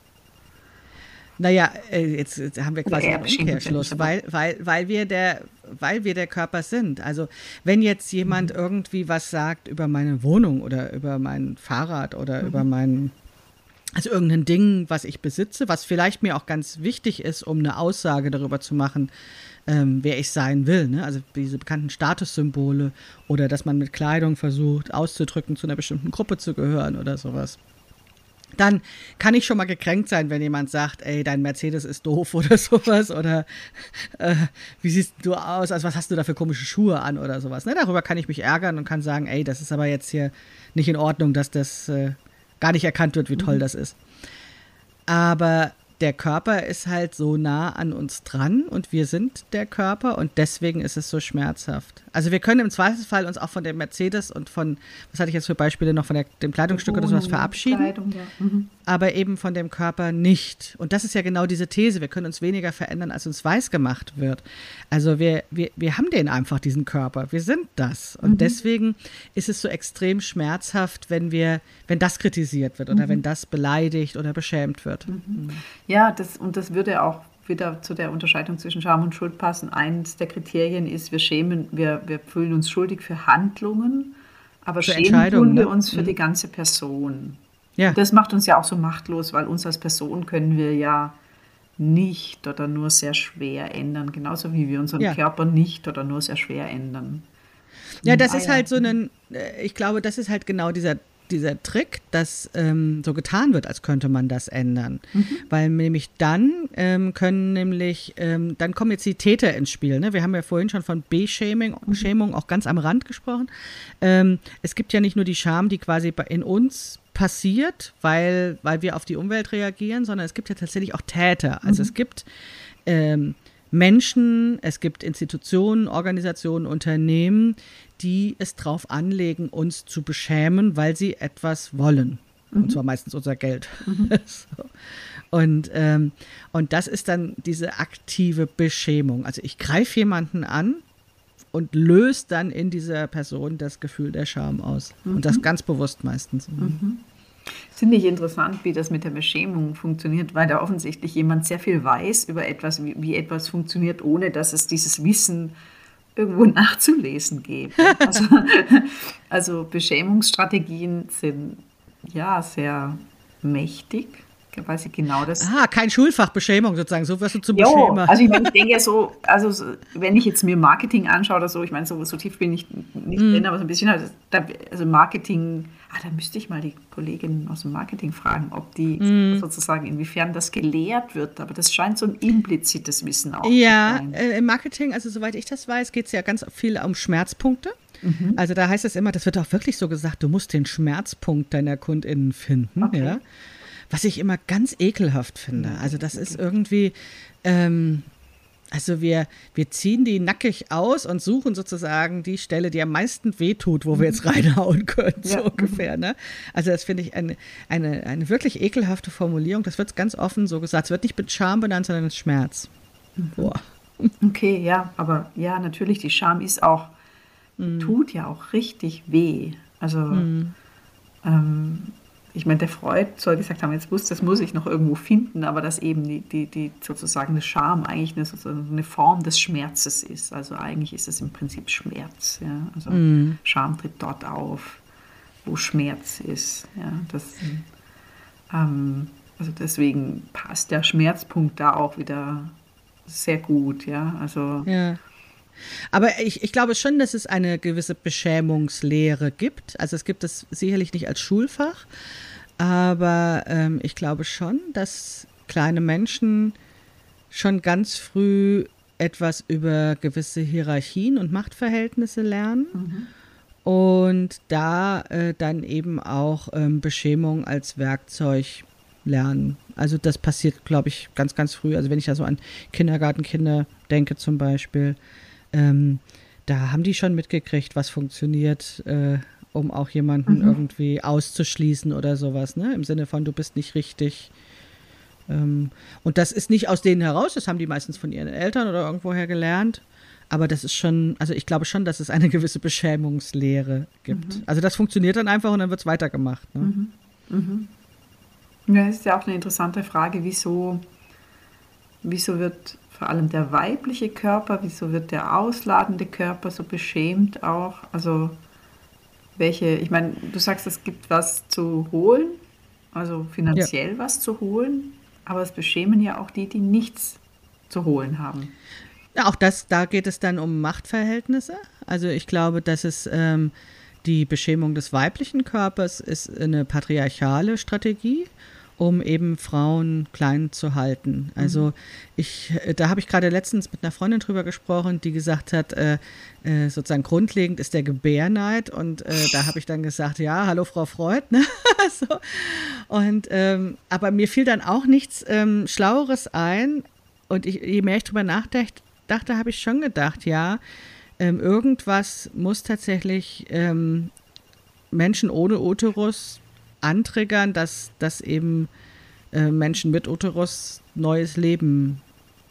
Naja, äh, jetzt, haben wir quasi einen Umkehrschluss, weil, weil, weil, wir der, weil wir der Körper sind. Also wenn jetzt jemand mhm. irgendwie was sagt über meine Wohnung oder über mein Fahrrad oder mhm. über mein Also irgendein Ding, was ich besitze, was vielleicht mir auch ganz wichtig ist, um eine Aussage darüber zu machen, ähm, wer ich sein will. Ne? Also diese bekannten Statussymbole oder dass man mit Kleidung versucht auszudrücken, zu einer bestimmten Gruppe zu gehören oder sowas. Dann kann ich schon mal gekränkt sein, wenn jemand sagt, ey, dein Mercedes ist doof oder sowas oder äh, wie siehst du aus, also was hast du da für komische Schuhe an oder sowas. Ne? Darüber kann ich mich ärgern und kann sagen, ey, das ist aber jetzt hier nicht in Ordnung, dass das äh, gar nicht erkannt wird, wie toll mhm. das ist. Aber der Körper ist halt so nah an uns dran und wir sind der Körper und deswegen ist es so schmerzhaft. Also wir können im Zweifelsfall uns auch von dem Mercedes und von, was hatte ich jetzt für Beispiele noch, von der, dem Kleidungsstück oder sowas verabschieden, Kleidung, ja. mhm. aber eben von dem Körper nicht. Und das ist ja genau diese These, wir können uns weniger verändern, als uns weiß gemacht wird. Also wir, wir, wir haben den einfach, diesen Körper, wir sind das. Und mhm. deswegen ist es so extrem schmerzhaft, wenn wir, wenn das kritisiert wird oder mhm. wenn das beleidigt oder beschämt wird. Mhm. Mhm. Ja, das, und das würde auch wieder zu der Unterscheidung zwischen Scham und Schuld passen. Eins der Kriterien ist, wir schämen, wir, wir fühlen uns schuldig für Handlungen, aber für schämen tun wir ne? uns für mhm. die ganze Person. Ja. Das macht uns ja auch so machtlos, weil uns als Person können wir ja nicht oder nur sehr schwer ändern, genauso wie wir unseren ja. Körper nicht oder nur sehr schwer ändern. Ja, das ist halt so ein, äh, ich glaube, das ist halt genau dieser dieser Trick, dass ähm, so getan wird, als könnte man das ändern. Mhm. Weil nämlich dann ähm, können nämlich, ähm, dann kommen jetzt die Täter ins Spiel. Ne? Wir haben ja vorhin schon von B-Shaming, mhm. auch ganz am Rand gesprochen. Ähm, es gibt ja nicht nur die Scham, die quasi in uns passiert, weil, weil wir auf die Umwelt reagieren, sondern es gibt ja tatsächlich auch Täter. Also mhm. es gibt ähm, Menschen, es gibt Institutionen, Organisationen, Unternehmen, die es drauf anlegen, uns zu beschämen, weil sie etwas wollen. Mhm. Und zwar meistens unser Geld. Mhm. so. Und, ähm, und das ist dann diese aktive Beschämung. Also ich greife jemanden an und löse dann in dieser Person das Gefühl der Scham aus. Mhm. Und das mhm. ganz bewusst meistens. Mhm. Finde ich interessant, wie das mit der Beschämung funktioniert, weil da offensichtlich jemand sehr viel weiß über etwas, wie, wie etwas funktioniert, ohne dass es dieses Wissen irgendwo nachzulesen gibt. Also, also Beschämungsstrategien sind ja sehr mächtig weil sie genau das. Ah, kein Schulfach Beschämung sozusagen, so wirst du zum Beschämer. Also ich, meine, ich denke so, also so, wenn ich jetzt mir Marketing anschaue oder so, ich meine, so, so tief bin ich nicht mm. drin, aber so ein bisschen, also, also Marketing, ah, da müsste ich mal die Kolleginnen aus dem Marketing fragen, ob die mm. sozusagen, inwiefern das gelehrt wird, aber das scheint so ein implizites Wissen auch ja, zu sein. Ja, äh, im Marketing, also soweit ich das weiß, geht es ja ganz viel um Schmerzpunkte. Mhm. Also da heißt es immer, das wird auch wirklich so gesagt, du musst den Schmerzpunkt deiner KundInnen finden. Okay. Ja? Was ich immer ganz ekelhaft finde. Also das ist irgendwie, ähm, also wir, wir ziehen die nackig aus und suchen sozusagen die Stelle, die am meisten wehtut, wo wir jetzt reinhauen können, so ja. ungefähr. Ne? Also das finde ich eine, eine, eine wirklich ekelhafte Formulierung. Das wird ganz offen so gesagt. Es wird nicht mit Scham benannt, sondern mit Schmerz. Mhm. Boah. Okay, ja, aber ja, natürlich, die Scham ist auch, mhm. tut ja auch richtig weh. Also mhm. ähm, ich meine, der Freud soll gesagt haben, jetzt muss, das muss ich noch irgendwo finden, aber dass eben die, die, die sozusagen eine Scham eigentlich eine, eine Form des Schmerzes ist. Also eigentlich ist es im Prinzip Schmerz. Ja? Also mm. Scham tritt dort auf, wo Schmerz ist. Ja? Das, ähm, also deswegen passt der Schmerzpunkt da auch wieder sehr gut. Ja? Also ja. Aber ich, ich glaube schon, dass es eine gewisse Beschämungslehre gibt. Also es gibt es sicherlich nicht als Schulfach, aber ähm, ich glaube schon, dass kleine Menschen schon ganz früh etwas über gewisse Hierarchien und Machtverhältnisse lernen. Mhm. Und da äh, dann eben auch ähm, Beschämung als Werkzeug lernen. Also das passiert, glaube ich, ganz, ganz früh. Also wenn ich da so an Kindergartenkinder denke zum Beispiel, ähm, da haben die schon mitgekriegt, was funktioniert, äh, um auch jemanden mhm. irgendwie auszuschließen oder sowas, ne? Im Sinne von, du bist nicht richtig. Ähm, und das ist nicht aus denen heraus, das haben die meistens von ihren Eltern oder irgendwoher gelernt. Aber das ist schon, also ich glaube schon, dass es eine gewisse Beschämungslehre gibt. Mhm. Also das funktioniert dann einfach und dann wird es weitergemacht. Ne? Mhm. Mhm. Ja, das ist ja auch eine interessante Frage, wieso, wieso wird vor allem der weibliche Körper, wieso wird der ausladende Körper so beschämt auch? Also welche, ich meine, du sagst, es gibt was zu holen also finanziell ja. was zu holen, aber es beschämen ja auch die, die nichts zu holen haben. Ja, auch das, da geht es dann um Machtverhältnisse. Also ich glaube, dass es ähm, die Beschämung des weiblichen Körpers ist eine patriarchale Strategie um eben Frauen klein zu halten. Also mhm. ich, da habe ich gerade letztens mit einer Freundin drüber gesprochen, die gesagt hat, äh, äh, sozusagen grundlegend ist der Gebärneid und äh, da habe ich dann gesagt, ja, hallo Frau Freud, ne? so. Und ähm, aber mir fiel dann auch nichts ähm, Schlaueres ein und ich, je mehr ich drüber nachdachte, dachte, habe ich schon gedacht, ja, ähm, irgendwas muss tatsächlich ähm, Menschen ohne Uterus antriggern, dass, dass eben äh, Menschen mit Uterus neues Leben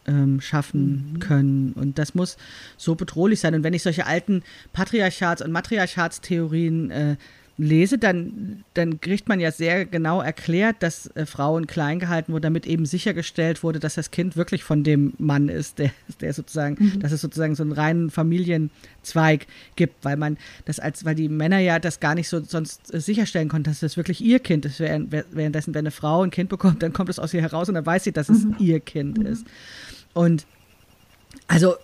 ähm, schaffen mhm. können. Und das muss so bedrohlich sein. Und wenn ich solche alten Patriarchats- und Matriarchatstheorien äh, lese, dann, dann kriegt man ja sehr genau erklärt, dass äh, Frauen klein gehalten wurden, damit eben sichergestellt wurde, dass das Kind wirklich von dem Mann ist, der, der sozusagen, mhm. dass es sozusagen so einen reinen Familienzweig gibt, weil man das als, weil die Männer ja das gar nicht so sonst äh, sicherstellen konnten, dass das wirklich ihr Kind ist. Währenddessen, wenn eine Frau ein Kind bekommt, dann kommt es aus ihr heraus und dann weiß sie, dass es mhm. ihr Kind mhm. ist. Und also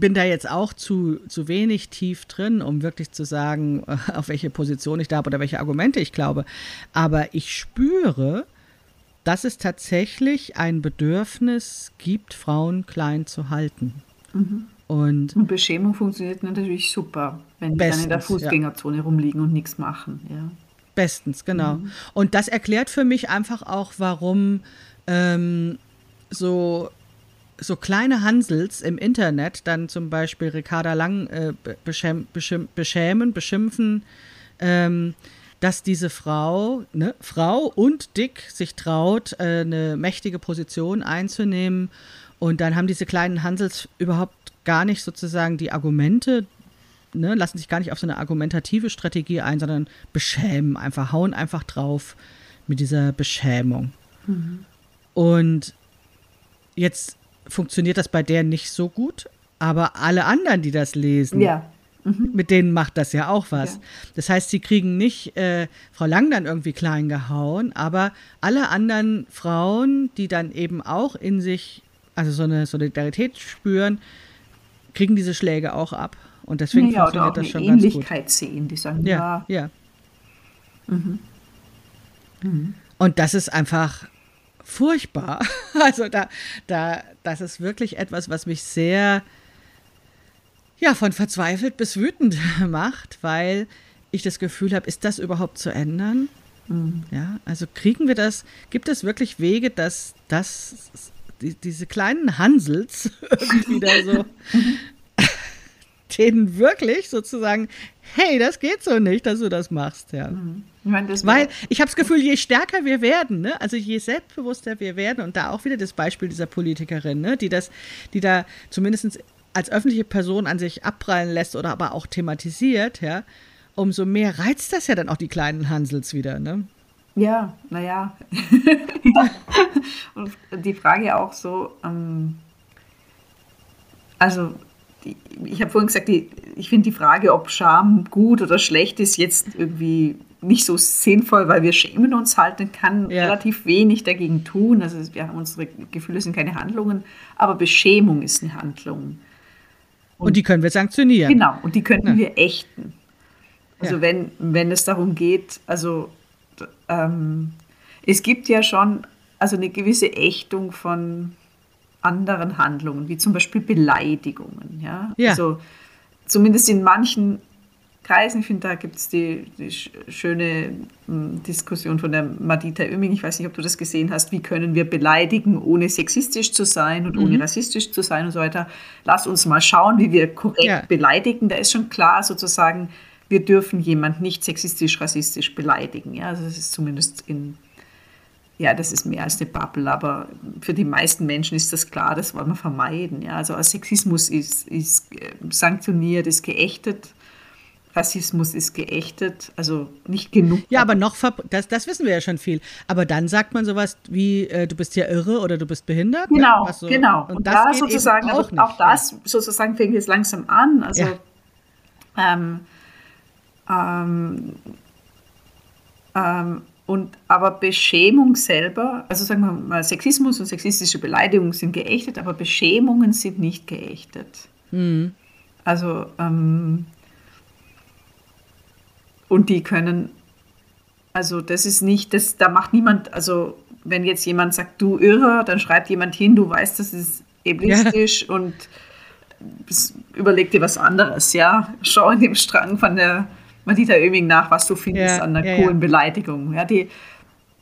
bin da jetzt auch zu, zu wenig tief drin, um wirklich zu sagen, auf welche Position ich da habe oder welche Argumente ich glaube. Aber ich spüre, dass es tatsächlich ein Bedürfnis gibt, Frauen klein zu halten. Mhm. Und, und, Beschämung funktioniert natürlich super, wenn die bestens, dann in der Fußgängerzone ja. rumliegen und nichts machen. Ja. Bestens, genau. Mhm. Und das erklärt für mich einfach auch, warum ähm, so so kleine Hansels im Internet dann zum Beispiel Ricarda Lang äh, beschäm, beschäm, beschämen, beschimpfen, ähm, dass diese Frau, ne, Frau und dick sich traut, äh, eine mächtige Position einzunehmen. Und dann haben diese kleinen Hansels überhaupt gar nicht sozusagen die Argumente, ne, lassen sich gar nicht auf so eine argumentative Strategie ein, sondern beschämen einfach, hauen einfach drauf mit dieser Beschämung. Mhm. Und jetzt funktioniert das bei der nicht so gut, aber alle anderen, die das lesen, ja. mhm. mit denen macht das ja auch was. Ja. Das heißt, sie kriegen nicht äh, Frau Lang dann irgendwie klein gehauen, aber alle anderen Frauen, die dann eben auch in sich, also so eine Solidarität spüren, kriegen diese Schläge auch ab. Und deswegen ja, funktioniert das schon ganz gut. Ähnlichkeit sehen, die sagen, ja. Ja. ja. Mhm. Mhm. Und das ist einfach furchtbar. Also da, da, das ist wirklich etwas, was mich sehr, ja, von verzweifelt bis wütend macht, weil ich das Gefühl habe, ist das überhaupt zu ändern? Mhm. Ja, also kriegen wir das, gibt es wirklich Wege, dass, dass die, diese kleinen Hansels irgendwie da so denen wirklich sozusagen, hey, das geht so nicht, dass du das machst, ja. Mhm. Ich meine, Weil ich habe das Gefühl, je stärker wir werden, ne, also je selbstbewusster wir werden, und da auch wieder das Beispiel dieser Politikerin, ne, die das, die da zumindest als öffentliche Person an sich abprallen lässt oder aber auch thematisiert, ja, umso mehr reizt das ja dann auch die kleinen Hansels wieder, ne? Ja, naja. und die Frage auch so, ähm, also ich habe vorhin gesagt, die, ich finde die Frage, ob Scham gut oder schlecht ist, jetzt irgendwie nicht so sinnvoll, weil wir schämen uns halt und kann ja. relativ wenig dagegen tun. Also wir haben unsere Gefühle sind keine Handlungen, aber Beschämung ist eine Handlung. Und, und die können wir sanktionieren. Genau, und die könnten ja. wir ächten. Also ja. wenn, wenn es darum geht, also ähm, es gibt ja schon also eine gewisse Ächtung von anderen Handlungen, wie zum Beispiel Beleidigungen. Ja? ja. Also zumindest in manchen Kreisen, ich finde, da gibt es die, die, schöne hm, Diskussion von der Madita Oeming, ich weiß nicht, ob du das gesehen hast, wie können wir beleidigen, ohne sexistisch zu sein und mhm. ohne rassistisch zu sein und so weiter. Lass uns mal schauen, wie wir korrekt ja. beleidigen. Da ist schon klar sozusagen, wir dürfen jemand nicht sexistisch, rassistisch beleidigen. Ja? Also das ist zumindest in ja, das ist mehr als eine Bubble, aber für die meisten Menschen ist das klar, das wollen wir vermeiden. Ja. Also Sexismus ist, ist äh, sanktioniert, ist geächtet. Rassismus ist geächtet, also nicht genug. Ja, aber noch, das, das wissen wir ja schon viel. Aber dann sagt man sowas wie, äh, du bist ja irre oder du bist behindert. Ne? Genau, ne? so. genau. Und, und das da sozusagen, auch, nicht, auch das sozusagen fängt jetzt langsam an. Also, ja. ähm, ähm, ähm, und aber Beschämung selber, also sagen wir mal, Sexismus und sexistische Beleidigung sind geächtet, aber Beschämungen sind nicht geächtet. Mhm. Also, ähm, und die können, also das ist nicht, das, da macht niemand, also wenn jetzt jemand sagt, du Irrer, dann schreibt jemand hin, du weißt, das ist ableistisch ja. und überleg dir was anderes, ja. Schau in dem Strang von der Madita Oeming nach, was du findest ja, an einer ja, coolen Beleidigung. Ja, die,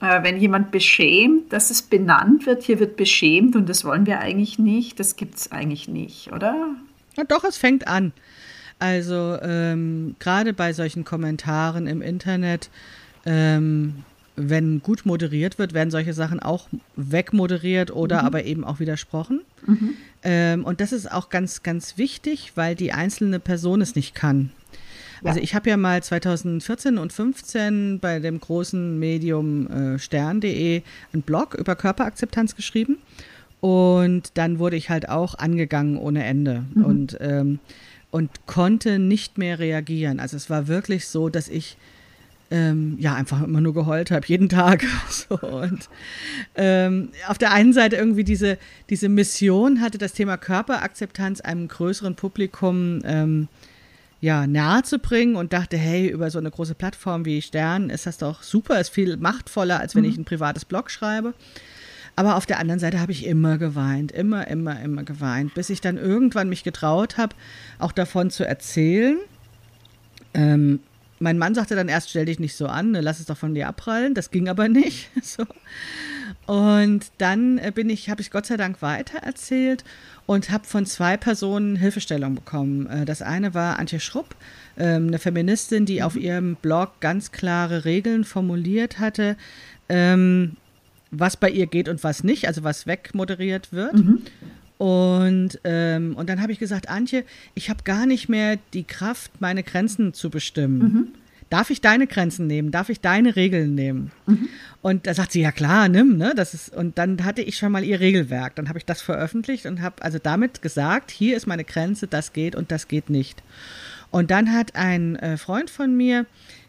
äh, wenn jemand beschämt, dass es benannt wird, hier wird beschämt und das wollen wir eigentlich nicht, das gibt es eigentlich nicht, oder? Ja, doch, es fängt an. Also ähm, gerade bei solchen Kommentaren im Internet ähm, wenn gut moderiert wird, werden solche Sachen auch wegmoderiert oder mhm. aber eben auch widersprochen. Mhm. Ähm, und das ist auch ganz, ganz wichtig, weil die einzelne Person es nicht kann. Ja. Also ich habe ja mal 2014 und 15 bei dem großen Medium äh, stern.de einen Blog über Körperakzeptanz geschrieben. Und dann wurde ich halt auch angegangen ohne Ende. Mhm. Und, ähm, und konnte nicht mehr reagieren. Also es war wirklich so, dass ich ähm, ja, einfach immer nur geheult habe, jeden Tag. so, und ähm, auf der einen Seite irgendwie diese, diese Mission hatte, das Thema Körperakzeptanz einem größeren Publikum ähm, ja, nahe zu bringen und dachte, hey, über so eine große Plattform wie Stern ist das doch super, ist viel machtvoller, als wenn mhm. ich ein privates Blog schreibe. Aber auf der anderen Seite habe ich immer geweint, immer, immer, immer geweint, bis ich dann irgendwann mich getraut habe, auch davon zu erzählen. Ähm, mein Mann sagte dann erst, stell dich nicht so an, ne, lass es doch von dir abprallen. Das ging aber nicht. So. Und dann äh, bin ich, habe ich Gott sei Dank weitererzählt und habe von zwei Personen Hilfestellung bekommen. Äh, das eine war Antje Schrupp, ähm, eine Feministin, die auf mhm. ihrem Blog ganz klare Regeln formuliert hatte, ähm, was bei ihr geht und was nicht, also was wegmoderiert wird. Mhm. Und, ähm, und dann habe ich gesagt, Antje, ich habe gar nicht mehr die Kraft, meine Grenzen zu bestimmen. Mhm. Darf ich deine Grenzen nehmen? Darf ich deine Regeln nehmen? Mhm. Und da sagt sie, ja klar, nimm, ne? Das ist, und dann hatte ich schon mal ihr Regelwerk. Dann habe ich das veröffentlicht und habe also damit gesagt, hier ist meine Grenze, das geht und das geht nicht. Und dann hat ein äh, Freund von mir,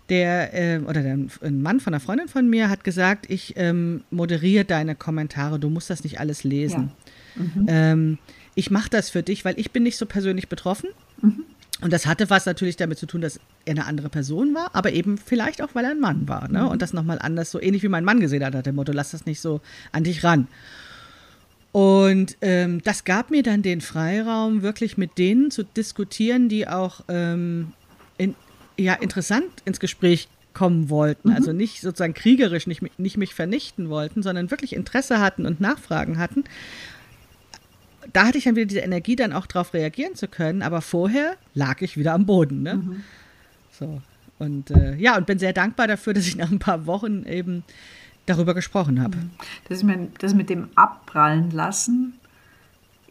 der, äh, oder der, ein Mann von einer Freundin von mir hat gesagt, ich ähm, moderiere deine Kommentare, du musst das nicht alles lesen. Ja. Mhm. Ähm, ich mache das für dich, weil ich bin nicht so persönlich betroffen. Mhm. Und das hatte was natürlich damit zu tun, dass er eine andere Person war, aber eben vielleicht auch, weil er ein Mann war. Ne? Mhm. Und das nochmal anders, so ähnlich wie mein Mann gesehen hat, hat der Motto, lass das nicht so an dich ran. Und ähm, das gab mir dann den Freiraum, wirklich mit denen zu diskutieren, die auch ähm, in, ja, interessant ins Gespräch kommen wollten. Mhm. Also nicht sozusagen kriegerisch, nicht, nicht mich vernichten wollten, sondern wirklich Interesse hatten und Nachfragen hatten da hatte ich dann wieder diese Energie, dann auch darauf reagieren zu können, aber vorher lag ich wieder am Boden. Ne? Mhm. So. Und äh, ja, und bin sehr dankbar dafür, dass ich nach ein paar Wochen eben darüber gesprochen habe. Mhm. Das, das mit dem Abprallen lassen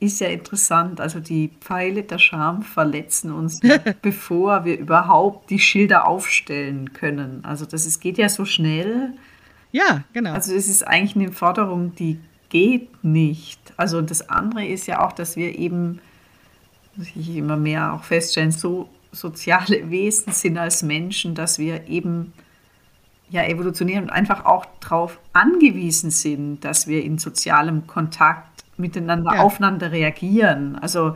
ist ja interessant. Also die Pfeile der Scham verletzen uns, bevor wir überhaupt die Schilder aufstellen können. Also das ist, geht ja so schnell. Ja, genau. Also es ist eigentlich eine Forderung, die geht nicht. Also das andere ist ja auch, dass wir eben, muss ich immer mehr auch feststellen, so soziale Wesen sind als Menschen, dass wir eben ja evolutionieren und einfach auch darauf angewiesen sind, dass wir in sozialem Kontakt miteinander ja. aufeinander reagieren. Also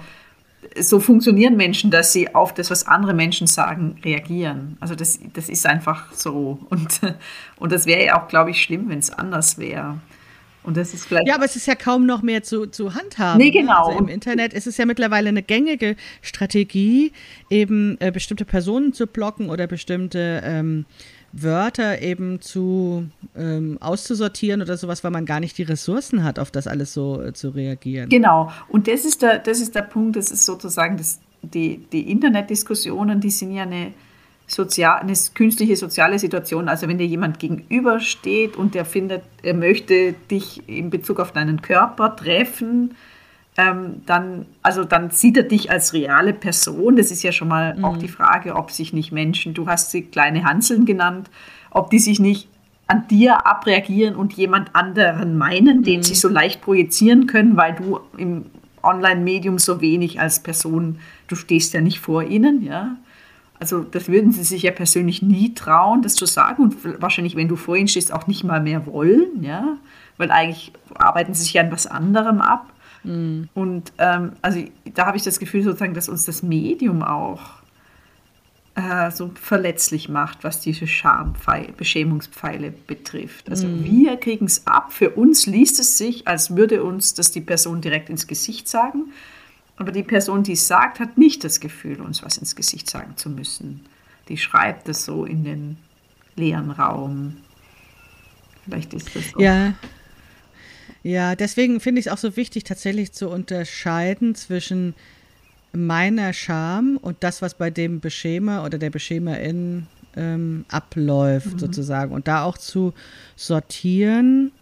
so funktionieren Menschen, dass sie auf das, was andere Menschen sagen, reagieren. Also das, das ist einfach so. Und, und das wäre ja auch, glaube ich, schlimm, wenn es anders wäre. Und das ist vielleicht. Ja, aber es ist ja kaum noch mehr zu, zu handhaben. Nee, genau. Also Im Internet ist es ja mittlerweile eine gängige Strategie, eben äh, bestimmte Personen zu blocken oder bestimmte ähm, Wörter eben zu ähm, auszusortieren oder sowas, weil man gar nicht die Ressourcen hat, auf das alles so äh, zu reagieren. Genau. Und das ist der, das ist der Punkt, das ist sozusagen das, die, die Internetdiskussionen, die sind ja eine sozial, eine künstliche soziale Situation. Also wenn dir jemand gegenübersteht und der findet, er möchte dich in Bezug auf deinen Körper treffen, ähm, dann, also dann sieht er dich als reale Person. Das ist ja schon mal mhm. auch die Frage, ob sich nicht Menschen, du hast sie kleine Hanseln genannt, ob die sich nicht an dir abreagieren und jemand anderen meinen, mhm. den sie so leicht projizieren können, weil du im Online-Medium so wenig als Person, du stehst ja nicht vor ihnen, ja. Also das würden sie sich ja persönlich nie trauen, das zu sagen und wahrscheinlich, wenn du vor ihnen stehst, auch nicht mal mehr wollen, ja, weil eigentlich arbeiten sie sich ja an was anderem ab. Mhm. Und ähm, also da habe ich das Gefühl sozusagen, dass uns das Medium auch äh, so verletzlich macht, was diese Schampfeile, Beschämungspfeile betrifft. Also mhm. wir kriegen es ab. Für uns liest es sich, als würde uns das die Person direkt ins Gesicht sagen. Aber die Person, die es sagt, hat nicht das Gefühl, uns was ins Gesicht sagen zu müssen. Die schreibt es so in den leeren Raum. Vielleicht ist das auch. Ja. Ja, deswegen finde ich es auch so wichtig, tatsächlich zu unterscheiden zwischen meiner Scham und das, was bei dem Beschämer oder der Beschämerin ähm, abläuft, mhm. sozusagen. Und da auch zu sortieren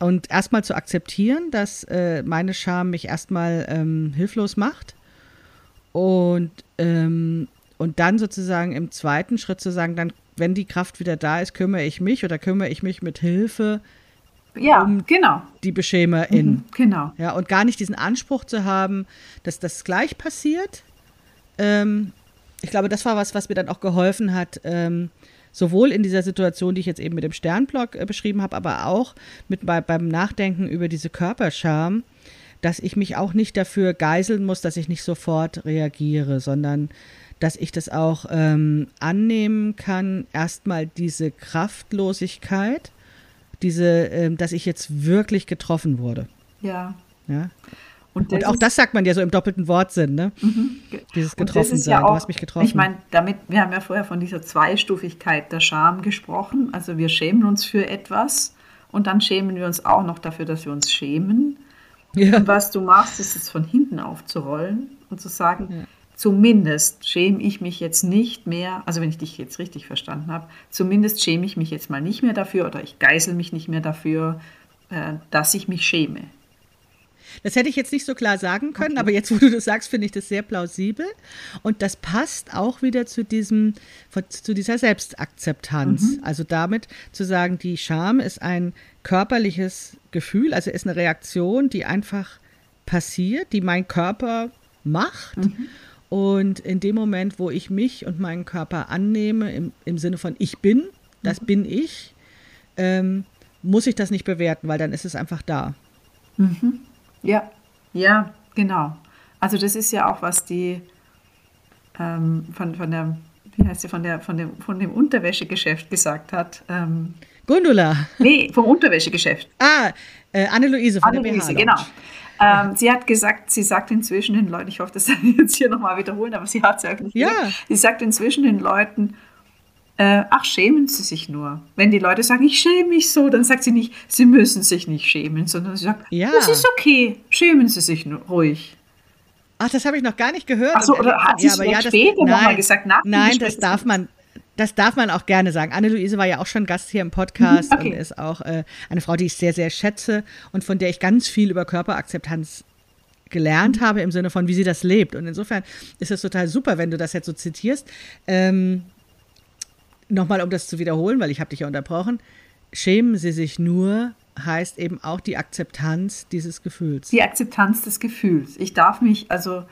und erstmal zu akzeptieren, dass äh, meine Scham mich erstmal ähm, hilflos macht. Und, ähm, und dann sozusagen im zweiten Schritt zu sagen, dann, wenn die Kraft wieder da ist, kümmere ich mich oder kümmere ich mich mit Hilfe ja, um genau. die Beschämerin. Mhm, genau. Ja, und gar nicht diesen Anspruch zu haben, dass das gleich passiert. Ähm, ich glaube, das war was, was mir dann auch geholfen hat, ähm, sowohl in dieser Situation, die ich jetzt eben mit dem Sternblock äh, beschrieben habe, aber auch mit bei, beim Nachdenken über diese Körperscham, dass ich mich auch nicht dafür geiseln muss, dass ich nicht sofort reagiere, sondern dass ich das auch ähm, annehmen kann, erstmal diese Kraftlosigkeit diese, äh, dass ich jetzt wirklich getroffen wurde. Ja. ja? Und, und auch das sagt man ja so im doppelten Wortsinn, ne? Mhm. Dieses getroffen sein. Ja auch, du hast mich getroffen. Ich meine, damit, wir haben ja vorher von dieser Zweistufigkeit der Scham gesprochen. Also wir schämen uns für etwas und dann schämen wir uns auch noch dafür, dass wir uns schämen. Ja. Und was du machst, ist es von hinten aufzurollen und zu sagen, ja zumindest schäme ich mich jetzt nicht mehr, also wenn ich dich jetzt richtig verstanden habe, zumindest schäme ich mich jetzt mal nicht mehr dafür oder ich geißel mich nicht mehr dafür, äh, dass ich mich schäme. Das hätte ich jetzt nicht so klar sagen können, okay. aber jetzt, wo du das sagst, finde ich das sehr plausibel. Und das passt auch wieder zu diesem, zu dieser Selbstakzeptanz. Mhm. Also damit zu sagen, die Scham ist ein körperliches Gefühl, also ist eine Reaktion, die einfach passiert, die mein Körper macht. Mhm. Und in dem Moment, wo ich mich und meinen Körper annehme, im, im Sinne von ich bin, das mhm. bin ich, ähm, muss ich das nicht bewerten, weil dann ist es einfach da. Mhm. Ja, ja, genau. Also das ist ja auch, was die ähm, von, von der, wie heißt sie, von, der, von, dem, von dem Unterwäschegeschäft gesagt hat. Ähm, Gundula. Nee, vom Unterwäschegeschäft. Ah, äh, Anne-Luise von Anne-Luise, genau. Ähm, sie hat gesagt, sie sagt inzwischen den Leuten, ich hoffe, das darf ich jetzt hier nochmal wiederholen, aber sie hat es ja nicht. Ja. Sie sagt inzwischen den Leuten, äh, ach, schämen Sie sich nur. Wenn die Leute sagen, ich schäme mich so, dann sagt sie nicht, Sie müssen sich nicht schämen, sondern sie sagt, ja. das ist okay, schämen Sie sich nur ruhig. Ach, das habe ich noch gar nicht gehört. Ach so, oder hat sie ja, ja, später nochmal gesagt? Nach nein, das darf man, das darf man auch gerne sagen. Anne-Luise war ja auch schon Gast hier im Podcast okay. und ist auch äh, eine Frau, die ich sehr, sehr schätze und von der ich ganz viel über Körperakzeptanz gelernt mhm. habe, im Sinne von, wie sie das lebt. Und insofern ist es total super, wenn du das jetzt so zitierst. Ähm, Nochmal, um das zu wiederholen, weil ich habe dich ja unterbrochen. Schämen Sie sich nur heißt eben auch die Akzeptanz dieses Gefühls. Die Akzeptanz des Gefühls. Ich darf mich, also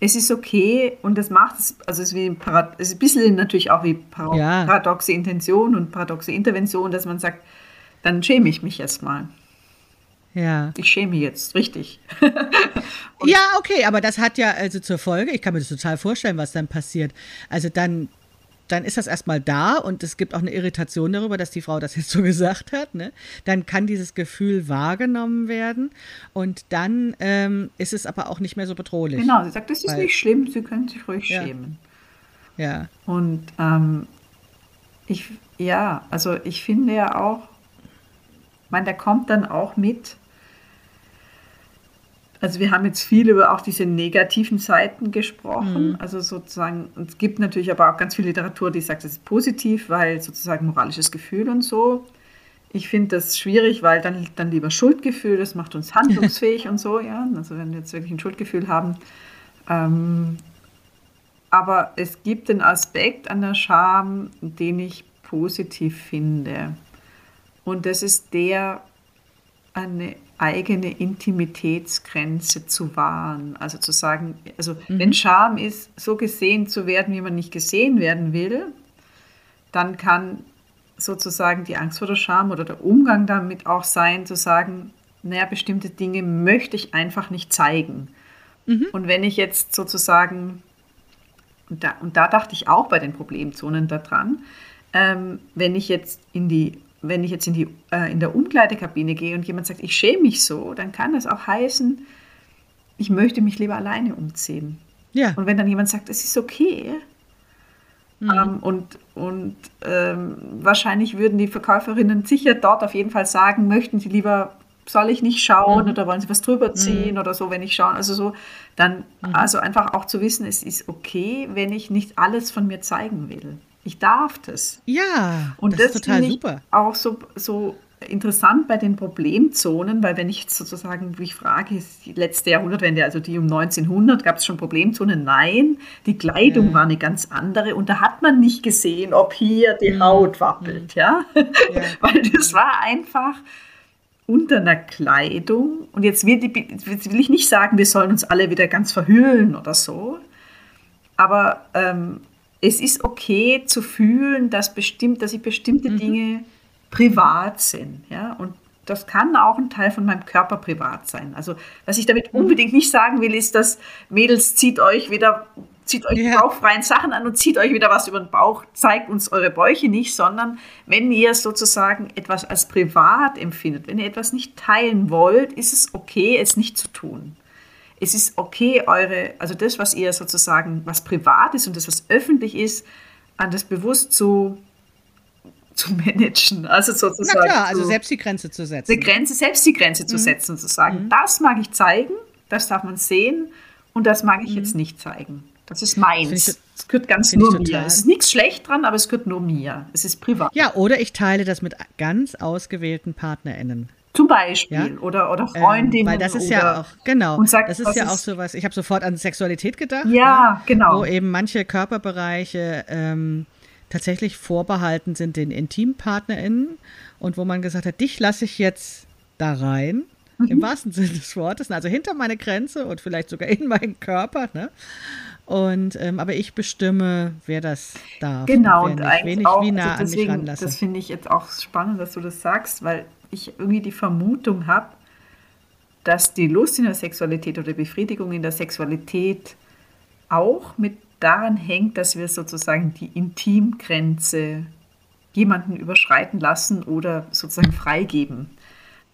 es ist okay und das macht es, also es ist, wie Parad es ist ein bisschen natürlich auch wie Parad ja. paradoxe Intention und paradoxe Intervention, dass man sagt, dann schäme ich mich erstmal. Ja. Ich schäme jetzt, richtig. ja, okay, aber das hat ja also zur Folge, ich kann mir das total vorstellen, was dann passiert. Also dann dann ist das erstmal da und es gibt auch eine Irritation darüber, dass die Frau das jetzt so gesagt hat. Ne? Dann kann dieses Gefühl wahrgenommen werden und dann ähm, ist es aber auch nicht mehr so bedrohlich. Genau, sie sagt, das ist nicht schlimm, Sie können sich ruhig ja. schämen. Ja. Und ähm, ich, ja, also ich finde ja auch, ich meine, der kommt dann auch mit, also wir haben jetzt viel über auch diese negativen Seiten gesprochen. Mhm. Also sozusagen, es gibt natürlich aber auch ganz viel Literatur, die sagt, es ist positiv, weil sozusagen moralisches Gefühl und so. Ich finde das schwierig, weil dann, dann lieber Schuldgefühl, das macht uns handlungsfähig und so, ja. Also wenn wir jetzt wirklich ein Schuldgefühl haben. Ähm, aber es gibt den Aspekt an der Scham, den ich positiv finde. Und das ist der, eine eigene Intimitätsgrenze zu wahren. Also zu sagen, also mhm. wenn Scham ist, so gesehen zu werden, wie man nicht gesehen werden will, dann kann sozusagen die Angst vor der Scham oder der Umgang damit auch sein, zu sagen, naja, bestimmte Dinge möchte ich einfach nicht zeigen. Mhm. Und wenn ich jetzt sozusagen, und da, und da dachte ich auch bei den Problemzonen daran, ähm, wenn ich jetzt in die wenn ich jetzt in, die, äh, in der Umkleidekabine gehe und jemand sagt, ich schäme mich so, dann kann das auch heißen, ich möchte mich lieber alleine umziehen. Ja. Und wenn dann jemand sagt, es ist okay, mhm. ähm, und, und ähm, wahrscheinlich würden die Verkäuferinnen sicher dort auf jeden Fall sagen, möchten sie lieber, soll ich nicht schauen mhm. oder wollen sie was drüber ziehen mhm. oder so, wenn ich schaue. Also so, dann, mhm. also einfach auch zu wissen, es ist okay, wenn ich nicht alles von mir zeigen will. Ich darf das. Ja, und das, das ist total super. Auch so, so interessant bei den Problemzonen, weil wenn ich sozusagen, wie ich frage, ist die letzte Jahrhundertwende, also die um 1900, gab es schon Problemzonen? Nein, die Kleidung ja. war eine ganz andere und da hat man nicht gesehen, ob hier die mhm. Haut wappelt, mhm. ja, ja. weil das war einfach unter einer Kleidung und jetzt will, die, jetzt will ich nicht sagen, wir sollen uns alle wieder ganz verhüllen oder so, aber ähm, es ist okay zu fühlen, dass, bestimmt, dass ich bestimmte mhm. Dinge privat sind. Ja? Und das kann auch ein Teil von meinem Körper privat sein. Also, was ich damit mhm. unbedingt nicht sagen will, ist, dass Mädels zieht euch wieder, zieht euch ja. bauchfreien Sachen an und zieht euch wieder was über den Bauch, zeigt uns eure Bäuche nicht, sondern wenn ihr sozusagen etwas als privat empfindet, wenn ihr etwas nicht teilen wollt, ist es okay, es nicht zu tun es ist okay, eure, also das, was ihr sozusagen, was privat ist und das, was öffentlich ist, an das bewusst zu, zu managen. Also sozusagen. Na klar, also selbst die Grenze zu setzen. Die Grenze, selbst die Grenze mhm. zu setzen und zu sagen, mhm. das mag ich zeigen, das darf man sehen und das mag ich mhm. jetzt nicht zeigen. Das ist meins. Das es gehört ganz nur mir. Es ist nichts schlecht dran, aber es gehört nur mir. Es ist privat. Ja, oder ich teile das mit ganz ausgewählten PartnerInnen. Zum Beispiel. Ja? Oder, oder Freundinnen. Ähm, weil das ist ja auch, genau. Sagt, das ist ja ist auch sowas, ich habe sofort an Sexualität gedacht. Ja, ne? genau. Wo eben manche Körperbereiche ähm, tatsächlich vorbehalten sind den IntimpartnerInnen und wo man gesagt hat, dich lasse ich jetzt da rein. Mhm. Im wahrsten Sinne des Wortes, also hinter meine Grenze und vielleicht sogar in meinen Körper. Ne? Und ähm, aber ich bestimme, wer das darf. Genau, und, wer nicht, wen ich auch, wie nah also deswegen, an mich ranlasse. Das finde ich jetzt auch spannend, dass du das sagst, weil ich irgendwie die Vermutung habe, dass die Lust in der Sexualität oder Befriedigung in der Sexualität auch mit daran hängt, dass wir sozusagen die Intimgrenze jemanden überschreiten lassen oder sozusagen freigeben.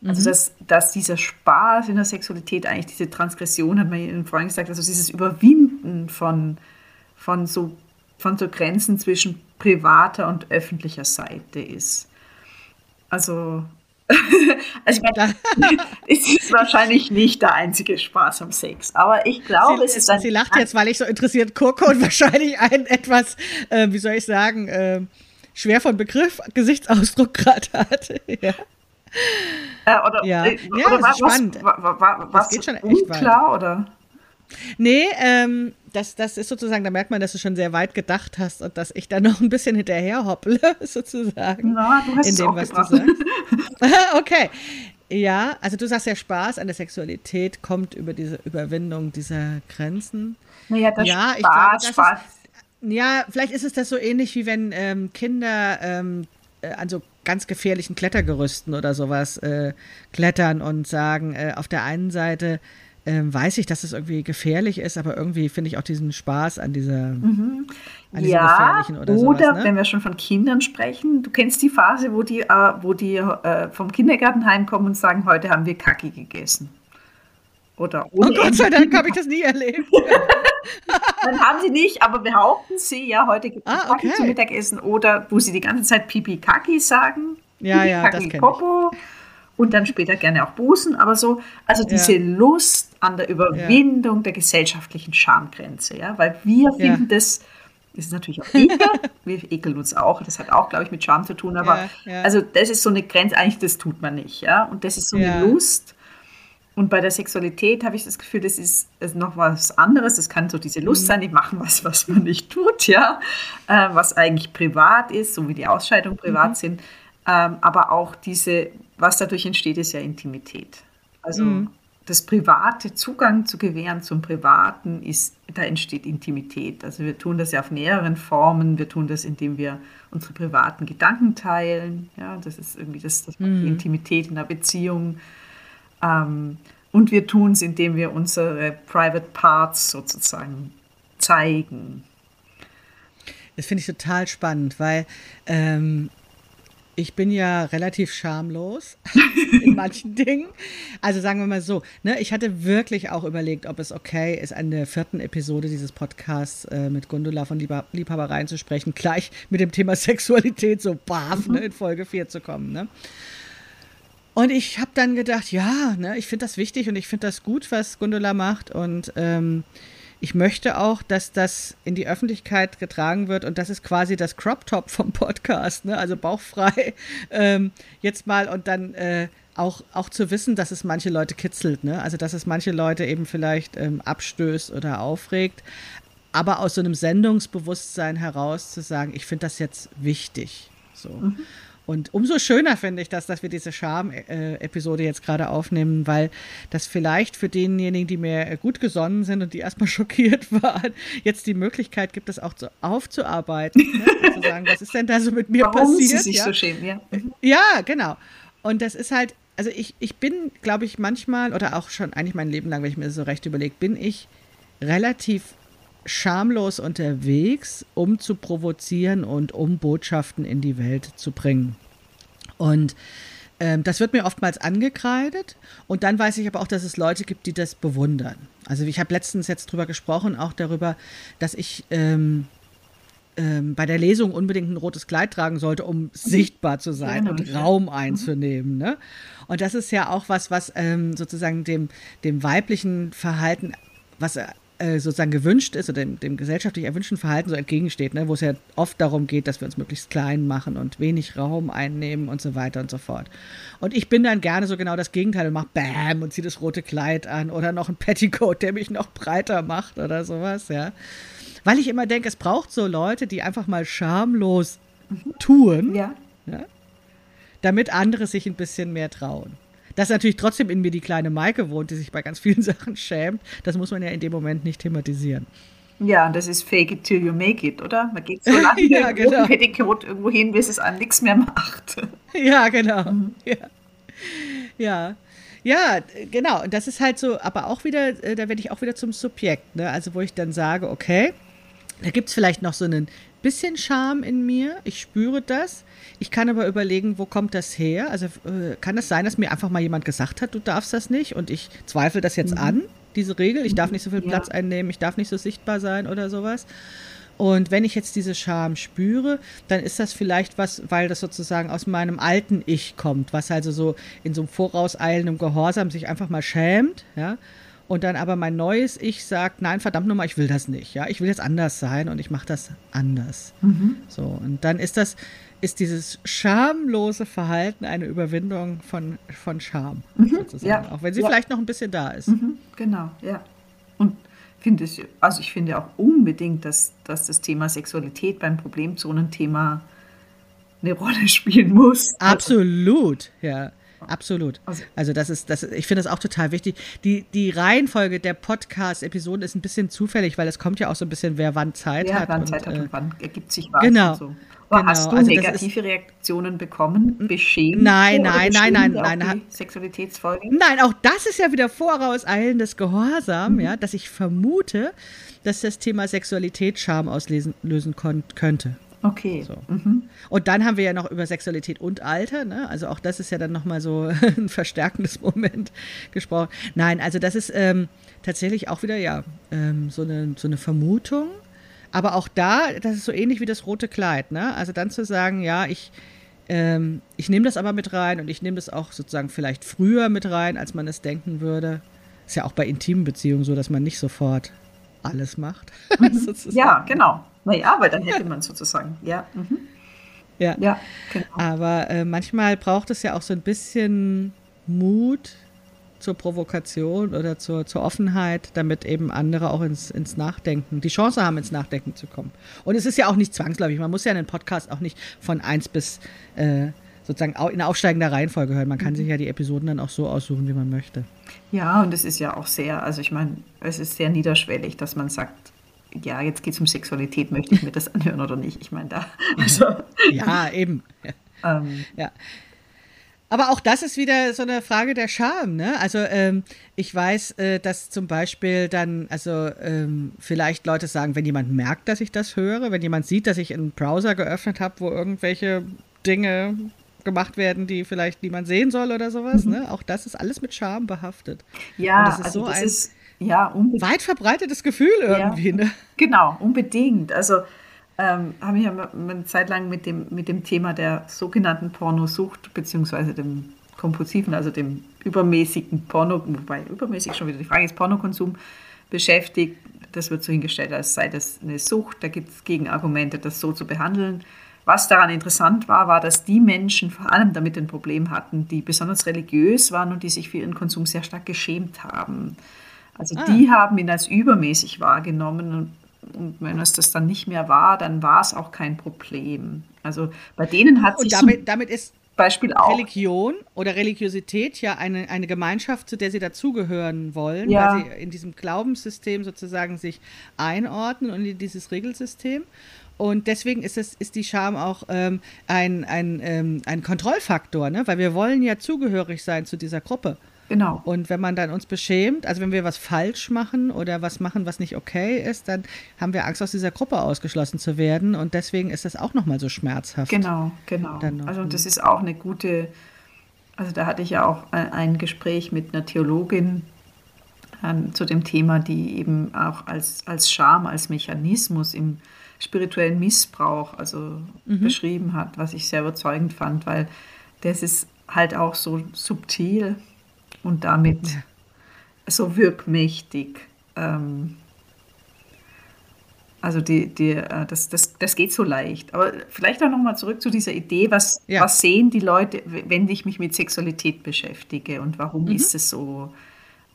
Also mhm. dass, dass dieser Spaß in der Sexualität eigentlich diese Transgression, hat man vorhin gesagt, also dieses Überwinden von, von, so, von so Grenzen zwischen privater und öffentlicher Seite ist. Also also ich meine, es ist wahrscheinlich nicht der einzige Spaß am Sex, aber ich glaube, sie, es ist ein... Sie lacht jetzt, weil ich so interessiert gucke und wahrscheinlich ein etwas, äh, wie soll ich sagen, äh, schwer von Begriff Gesichtsausdruck gerade hatte. ja. Äh, oder, ja. Äh, ja, oder das ist spannend. Was, was, was, das geht schon echt unklar, weit. oder? Nee, ähm, das, das ist sozusagen, da merkt man, dass du schon sehr weit gedacht hast und dass ich da noch ein bisschen hinterher hopple, sozusagen. Na, du hast in dem, was gebracht. du sagst. okay. Ja, also du sagst ja, Spaß an der Sexualität kommt über diese Überwindung dieser Grenzen. Naja, das ja, Spaß, ich glaube, das Spaß. Ist, ja, vielleicht ist es das so ähnlich wie wenn ähm, Kinder ähm, äh, an so ganz gefährlichen Klettergerüsten oder sowas äh, klettern und sagen, äh, auf der einen Seite ähm, weiß ich, dass es irgendwie gefährlich ist, aber irgendwie finde ich auch diesen Spaß an dieser mhm. an ja, gefährlichen oder, oder sowas, ne? wenn wir schon von Kindern sprechen, du kennst die Phase, wo die, äh, wo die äh, vom Kindergarten heimkommen und sagen, heute haben wir Kacki gegessen. Oder oh Gott sei Dank habe ich das nie erlebt. Dann haben sie nicht, aber behaupten sie, ja, heute gibt es ah, okay. zum Mittagessen oder wo sie die ganze Zeit Pipi Kaki sagen. Ja, Pipi, ja, Kaki, das kenne ich und dann später gerne auch Bußen, aber so, also diese ja. Lust an der Überwindung ja. der gesellschaftlichen Schamgrenze, ja, weil wir finden das, das ist natürlich auch Ekel, wir ekeln uns auch, das hat auch, glaube ich, mit Scham zu tun, aber also das ist so eine Grenze, eigentlich das tut man nicht, ja, und das ist so eine Lust, und bei der Sexualität habe ich das Gefühl, das ist, ist noch was anderes. Das kann so diese Lust mhm. sein, die machen was, was man nicht tut, ja, äh, was eigentlich privat ist, so wie die Ausscheidungen privat mhm. sind. Ähm, aber auch diese, was dadurch entsteht, ist ja Intimität. Also mhm. Das private Zugang zu gewähren zum Privaten ist, da entsteht Intimität. Also wir tun das ja auf mehreren Formen. Wir tun das, indem wir unsere privaten Gedanken teilen. Ja, das ist irgendwie das, das mhm. die Intimität in der Beziehung. Ähm, und wir tun es, indem wir unsere Private Parts sozusagen zeigen. Das finde ich total spannend, weil ähm, ich bin ja relativ schamlos in manchen Dingen. Also sagen wir mal so, ne, ich hatte wirklich auch überlegt, ob es okay ist, an der vierten Episode dieses Podcasts äh, mit Gundula von Liebha Liebhabereien zu sprechen, gleich mit dem Thema Sexualität so baff ne, in Folge 4 zu kommen. Ne? Und ich habe dann gedacht, ja, ne, ich finde das wichtig und ich finde das gut, was Gundula macht und ähm, ich möchte auch, dass das in die Öffentlichkeit getragen wird und das ist quasi das Crop Top vom Podcast, ne? also bauchfrei ähm, jetzt mal und dann äh, auch, auch zu wissen, dass es manche Leute kitzelt, ne? also dass es manche Leute eben vielleicht ähm, abstößt oder aufregt, aber aus so einem Sendungsbewusstsein heraus zu sagen, ich finde das jetzt wichtig. So. Mhm. Und umso schöner finde ich das, dass wir diese Charme-Episode jetzt gerade aufnehmen, weil das vielleicht für denjenigen, die mir gut gesonnen sind und die erstmal schockiert waren, jetzt die Möglichkeit gibt, das auch so aufzuarbeiten. Ne? zu sagen, was ist denn da so mit mir Warum passiert? Sie sich ja? so schämen, ja. Ja, genau. Und das ist halt, also ich, ich bin, glaube ich, manchmal oder auch schon eigentlich mein Leben lang, wenn ich mir das so recht überlege, bin ich relativ schamlos unterwegs, um zu provozieren und um Botschaften in die Welt zu bringen. Und ähm, das wird mir oftmals angekreidet. Und dann weiß ich aber auch, dass es Leute gibt, die das bewundern. Also ich habe letztens jetzt drüber gesprochen, auch darüber, dass ich ähm, ähm, bei der Lesung unbedingt ein rotes Kleid tragen sollte, um sichtbar zu sein genau, und Raum mhm. einzunehmen. Ne? Und das ist ja auch was, was ähm, sozusagen dem, dem weiblichen Verhalten, was äh, sozusagen gewünscht ist oder dem, dem, gesellschaftlich erwünschten Verhalten so entgegensteht, ne? wo es ja oft darum geht, dass wir uns möglichst klein machen und wenig Raum einnehmen und so weiter und so fort. Und ich bin dann gerne so genau das Gegenteil und mache Bam und ziehe das rote Kleid an oder noch ein Petticoat, der mich noch breiter macht oder sowas, ja. Weil ich immer denke, es braucht so Leute, die einfach mal schamlos tun, ja. ja damit andere sich ein bisschen mehr trauen. Dass natürlich trotzdem in mir die kleine Maike wohnt, die sich bei ganz vielen Sachen schämt, das muss man ja in dem Moment nicht thematisieren. Ja, und das ist fake it till you make it, oder? Man geht so lange ja, genau. Petticoat irgendwo hin, bis es einem nichts mehr macht. Ja, genau. Mhm. Ja. ja. Ja, genau. Und das ist halt so, aber auch wieder, äh, da werde ich auch wieder zum Subjekt, ne? Also wo ich dann sage, okay, da gibt es vielleicht noch so ein bisschen Charme in mir. Ich spüre das. Ich kann aber überlegen, wo kommt das her? Also äh, kann es sein, dass mir einfach mal jemand gesagt hat, du darfst das nicht und ich zweifle das jetzt mhm. an, diese Regel. Ich darf nicht so viel Platz ja. einnehmen, ich darf nicht so sichtbar sein oder sowas. Und wenn ich jetzt diese Scham spüre, dann ist das vielleicht was, weil das sozusagen aus meinem alten Ich kommt, was also so in so einem vorauseilenden Gehorsam sich einfach mal schämt, ja. Und dann aber mein neues Ich sagt, nein, verdammt nochmal, ich will das nicht, ja. Ich will jetzt anders sein und ich mache das anders. Mhm. So, und dann ist das, ist dieses schamlose Verhalten eine Überwindung von, von Scham, mhm, sozusagen. Ja, auch wenn sie ja. vielleicht noch ein bisschen da ist. Mhm, genau, ja. Und finde es, also ich finde auch unbedingt, dass, dass das Thema Sexualität beim Problemzonenthema eine Rolle spielen muss. Absolut, ja. Absolut. Also, also das ist, das, ich finde das auch total wichtig. Die, die Reihenfolge der Podcast-Episoden ist ein bisschen zufällig, weil es kommt ja auch so ein bisschen, wer wann Zeit wer hat. Wer wann Zeit hat und äh, wann ergibt sich was. Genau. So. Genau, hast du also negative Reaktionen bekommen? Beschämt? Nein, nein, nein, nein, nein. nein. Sexualitätsfolgen? Nein, auch das ist ja wieder vorauseilendes Gehorsam, mhm. ja, dass ich vermute, dass das Thema Sexualität Scham auslösen könnte. Okay. So. Mhm. Und dann haben wir ja noch über Sexualität und Alter, ne? Also auch das ist ja dann nochmal so ein verstärkendes Moment gesprochen. Nein, also das ist ähm, tatsächlich auch wieder ja ähm, so, eine, so eine Vermutung aber auch da, das ist so ähnlich wie das rote Kleid, ne? Also dann zu sagen, ja, ich, ähm, ich nehme das aber mit rein und ich nehme das auch sozusagen vielleicht früher mit rein, als man es denken würde. Ist ja auch bei intimen Beziehungen so, dass man nicht sofort alles macht. Mhm. ja, genau. Naja, weil dann hätte man sozusagen, ja. Mhm. Ja. ja, genau. Aber äh, manchmal braucht es ja auch so ein bisschen Mut, zur Provokation oder zur, zur Offenheit, damit eben andere auch ins, ins Nachdenken, die Chance haben, ins Nachdenken zu kommen. Und es ist ja auch nicht zwangsläufig. Man muss ja einen Podcast auch nicht von 1 bis äh, sozusagen in aufsteigender Reihenfolge hören. Man kann mhm. sich ja die Episoden dann auch so aussuchen, wie man möchte. Ja, und es ist ja auch sehr, also ich meine, es ist sehr niederschwellig, dass man sagt, ja, jetzt geht es um Sexualität, möchte ich mir das anhören oder nicht? Ich meine, da. Also, ja, eben. Ähm, ja. Aber auch das ist wieder so eine Frage der Scham, ne? Also ähm, ich weiß, äh, dass zum Beispiel dann, also ähm, vielleicht Leute sagen, wenn jemand merkt, dass ich das höre, wenn jemand sieht, dass ich einen Browser geöffnet habe, wo irgendwelche Dinge gemacht werden, die vielleicht niemand sehen soll oder sowas, mhm. ne? Auch das ist alles mit Scham behaftet. Ja, das ist also so das ein ist, ja, weit verbreitetes Gefühl irgendwie, ja, ne? Genau, unbedingt. Also ähm, habe ich ja eine Zeit lang mit dem, mit dem Thema der sogenannten Pornosucht beziehungsweise dem kompulsiven, also dem übermäßigen Porno, wobei übermäßig schon wieder die Frage ist, Pornokonsum beschäftigt. Das wird so hingestellt, als sei das eine Sucht. Da gibt es Gegenargumente, das so zu behandeln. Was daran interessant war, war, dass die Menschen vor allem damit ein Problem hatten, die besonders religiös waren und die sich für ihren Konsum sehr stark geschämt haben. Also ah. die haben ihn als übermäßig wahrgenommen und und wenn es das dann nicht mehr war, dann war es auch kein Problem. Also bei denen hat sich. Und damit, damit ist Beispiel auch. Religion oder Religiosität ja eine, eine Gemeinschaft, zu der sie dazugehören wollen, ja. weil sie in diesem Glaubenssystem sozusagen sich einordnen und in dieses Regelsystem. Und deswegen ist, es, ist die Scham auch ähm, ein, ein, ähm, ein Kontrollfaktor, ne? weil wir wollen ja zugehörig sein zu dieser Gruppe. Genau. Und wenn man dann uns beschämt, also wenn wir was falsch machen oder was machen, was nicht okay ist, dann haben wir Angst, aus dieser Gruppe ausgeschlossen zu werden. Und deswegen ist das auch nochmal so schmerzhaft. Genau, genau. Also das ist auch eine gute, also da hatte ich ja auch ein Gespräch mit einer Theologin ähm, zu dem Thema, die eben auch als, als Scham, als Mechanismus im spirituellen Missbrauch also mhm. beschrieben hat, was ich sehr überzeugend fand, weil das ist halt auch so subtil und damit so wirkmächtig. Ähm, also die, die, äh, das, das, das geht so leicht. Aber vielleicht auch nochmal zurück zu dieser Idee, was, ja. was sehen die Leute, wenn ich mich mit Sexualität beschäftige und warum mhm. ist es so,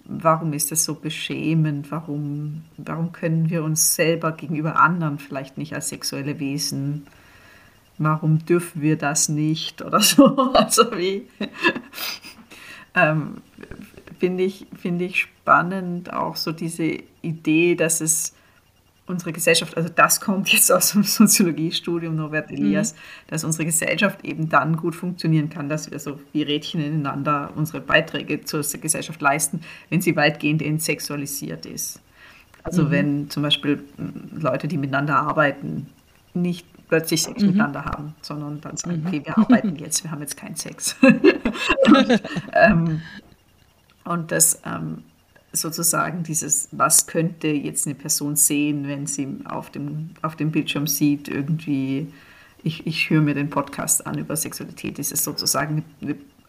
warum ist es so beschämend, warum, warum können wir uns selber gegenüber anderen vielleicht nicht als sexuelle Wesen, warum dürfen wir das nicht oder so, also wie, ähm, finde ich, find ich spannend auch so diese Idee, dass es unsere Gesellschaft, also das kommt jetzt aus dem Soziologiestudium Norbert mhm. Elias, mhm. dass unsere Gesellschaft eben dann gut funktionieren kann, dass wir so wie Rädchen ineinander unsere Beiträge zur Gesellschaft leisten, wenn sie weitgehend entsexualisiert ist. Also mhm. wenn zum Beispiel Leute, die miteinander arbeiten, nicht plötzlich Sex mhm. miteinander haben, sondern dann sagen, mhm. okay, wir arbeiten jetzt, wir haben jetzt keinen Sex. und, ähm, und das ähm, sozusagen dieses, was könnte jetzt eine Person sehen, wenn sie auf dem, auf dem Bildschirm sieht, irgendwie, ich, ich höre mir den Podcast an über Sexualität, ist es sozusagen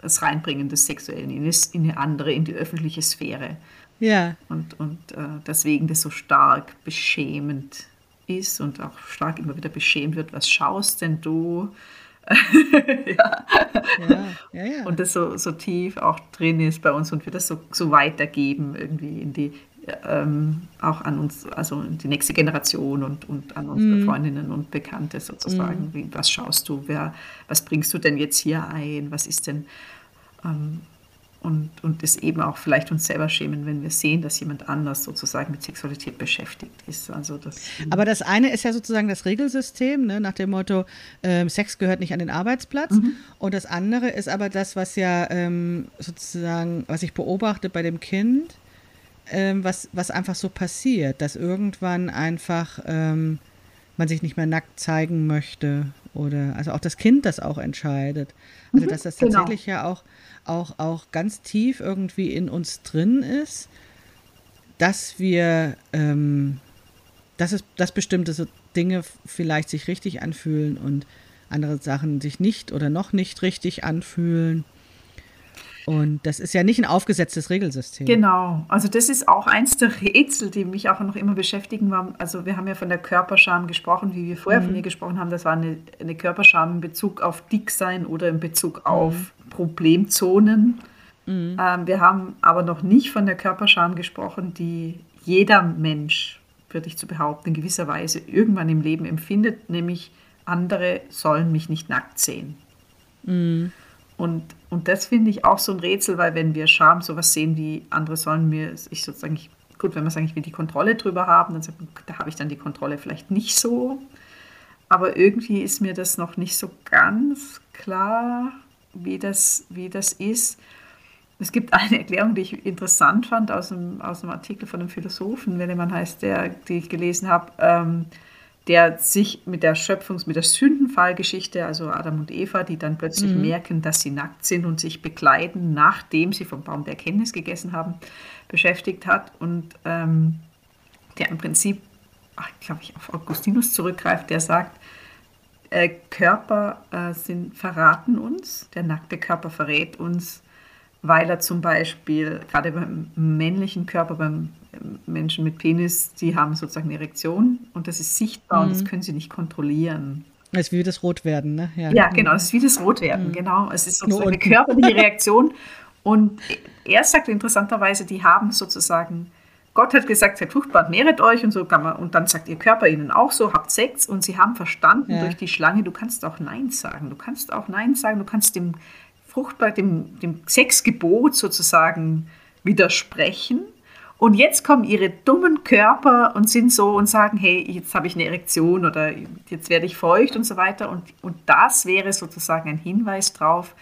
das Reinbringen des Sexuellen in eine andere, in die öffentliche Sphäre. Ja. Und, und äh, deswegen das so stark beschämend ist und auch stark immer wieder beschämt wird, was schaust denn du? ja. Ja, ja. Und das so, so tief auch drin ist bei uns und wir das so, so weitergeben irgendwie in die, ähm, auch an uns, also in die nächste Generation und, und an unsere mm. Freundinnen und Bekannte sozusagen. Mm. Wie, was schaust du, wer, was bringst du denn jetzt hier ein? Was ist denn, ähm, und, und es eben auch vielleicht uns selber schämen, wenn wir sehen, dass jemand anders sozusagen mit Sexualität beschäftigt ist. Also das, Aber das eine ist ja sozusagen das Regelsystem, ne, nach dem Motto, ähm, Sex gehört nicht an den Arbeitsplatz. Mhm. Und das andere ist aber das, was ja ähm, sozusagen, was ich beobachte bei dem Kind, ähm, was, was einfach so passiert, dass irgendwann einfach ähm, man sich nicht mehr nackt zeigen möchte oder also auch das Kind das auch entscheidet. Also mhm, dass das genau. tatsächlich genau. ja auch auch, auch ganz tief irgendwie in uns drin ist, dass wir, ähm, dass es, dass bestimmte so Dinge vielleicht sich richtig anfühlen und andere Sachen sich nicht oder noch nicht richtig anfühlen. Und das ist ja nicht ein aufgesetztes Regelsystem. Genau, also das ist auch eins der Rätsel, die mich auch noch immer beschäftigen. Also wir haben ja von der Körperscham gesprochen, wie wir vorher mhm. von ihr gesprochen haben. Das war eine, eine Körperscham in Bezug auf Dicksein oder in Bezug auf mhm. Problemzonen. Mhm. Ähm, wir haben aber noch nicht von der Körperscham gesprochen, die jeder Mensch, würde ich zu behaupten, in gewisser Weise irgendwann im Leben empfindet, nämlich andere sollen mich nicht nackt sehen. Mhm. Und, und das finde ich auch so ein Rätsel, weil wenn wir Scham sowas sehen wie andere sollen mir, ich sozusagen, ich, gut, wenn man sagt, ich will die Kontrolle drüber haben, dann sagt man, da habe ich dann die Kontrolle vielleicht nicht so. Aber irgendwie ist mir das noch nicht so ganz klar, wie das, wie das ist. Es gibt eine Erklärung, die ich interessant fand aus einem, aus einem Artikel von einem Philosophen, Wellemann heißt der, die ich gelesen habe. Ähm, der sich mit der Schöpfungs-, mit der Sündenfallgeschichte, also Adam und Eva, die dann plötzlich mhm. merken, dass sie nackt sind und sich bekleiden, nachdem sie vom Baum der Erkenntnis gegessen haben, beschäftigt hat und ähm, der im Prinzip, glaube ich, auf Augustinus zurückgreift, der sagt, äh, Körper äh, sind, verraten uns, der nackte Körper verrät uns, weil er zum Beispiel gerade beim männlichen Körper, beim Menschen mit Penis, die haben sozusagen eine Erektion und das ist sichtbar mhm. und das mhm. können sie nicht kontrollieren. Das ist wie das Rotwerden, ne? Ja, ja genau, das ist wie das Rotwerden, mhm. genau. Es ist sozusagen eine körperliche Reaktion. Und er sagt interessanterweise, die haben sozusagen, Gott hat gesagt, seid fruchtbar und mehret euch und so kann man, und dann sagt ihr Körper ihnen auch so, habt Sex und sie haben verstanden ja. durch die Schlange, du kannst auch Nein sagen. Du kannst auch Nein sagen, du kannst dem fruchtbar, dem, dem Sexgebot sozusagen widersprechen und jetzt kommen ihre dummen Körper und sind so und sagen, hey, jetzt habe ich eine Erektion oder jetzt werde ich feucht und so weiter. Und, und das wäre sozusagen ein Hinweis darauf,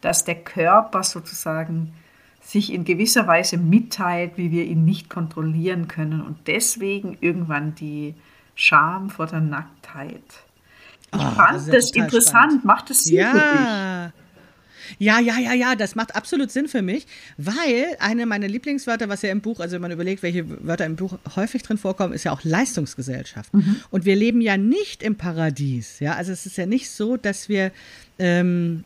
dass der Körper sozusagen sich in gewisser Weise mitteilt, wie wir ihn nicht kontrollieren können und deswegen irgendwann die Scham vor der Nacktheit. Ich oh, fand das, das interessant. Spannend. Macht das Sinn ja. für dich? Ja, ja, ja, ja, das macht absolut Sinn für mich, weil eine meiner Lieblingswörter, was ja im Buch, also wenn man überlegt, welche Wörter im Buch häufig drin vorkommen, ist ja auch Leistungsgesellschaft. Mhm. Und wir leben ja nicht im Paradies. Ja, also es ist ja nicht so, dass wir ähm,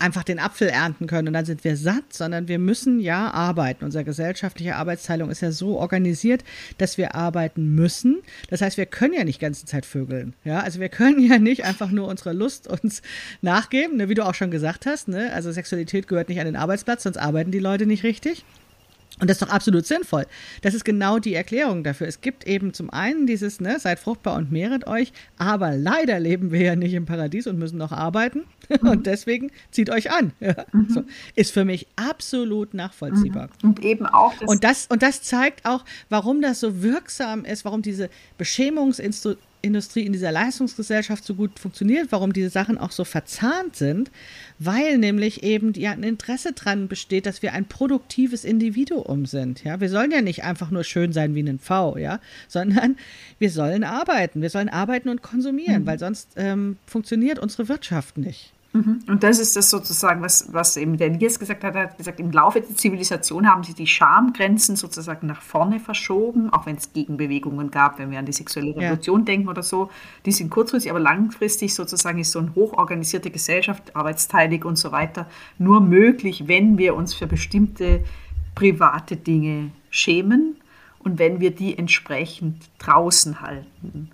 einfach den Apfel ernten können und dann sind wir satt, sondern wir müssen ja arbeiten. Unsere gesellschaftliche Arbeitsteilung ist ja so organisiert, dass wir arbeiten müssen. Das heißt, wir können ja nicht ganze Zeit vögeln. Ja, also wir können ja nicht einfach nur unsere Lust uns nachgeben, ne, wie du auch schon gesagt hast. Ne? Also Sexualität gehört nicht an den Arbeitsplatz, sonst arbeiten die Leute nicht richtig. Und das ist doch absolut sinnvoll. Das ist genau die Erklärung dafür. Es gibt eben zum einen dieses, ne, seid fruchtbar und mehret euch, aber leider leben wir ja nicht im Paradies und müssen noch arbeiten. Mhm. Und deswegen zieht euch an. Ja, mhm. so. Ist für mich absolut nachvollziehbar. Mhm. Und eben auch das und das Und das zeigt auch, warum das so wirksam ist, warum diese Beschämungsinstitute Industrie in dieser Leistungsgesellschaft so gut funktioniert, warum diese Sachen auch so verzahnt sind, weil nämlich eben ja ein Interesse dran besteht, dass wir ein produktives Individuum sind. Ja, wir sollen ja nicht einfach nur schön sein wie ein V, ja, sondern wir sollen arbeiten, wir sollen arbeiten und konsumieren, mhm. weil sonst ähm, funktioniert unsere Wirtschaft nicht. Mhm. Und das ist das sozusagen, was, was eben der Nils gesagt hat. Er hat gesagt, im Laufe der Zivilisation haben sich die Schamgrenzen sozusagen nach vorne verschoben, auch wenn es Gegenbewegungen gab, wenn wir an die sexuelle Revolution ja. denken oder so. Die sind kurzfristig, aber langfristig sozusagen ist so eine hochorganisierte Gesellschaft, arbeitsteilig und so weiter, nur möglich, wenn wir uns für bestimmte private Dinge schämen und wenn wir die entsprechend draußen halten.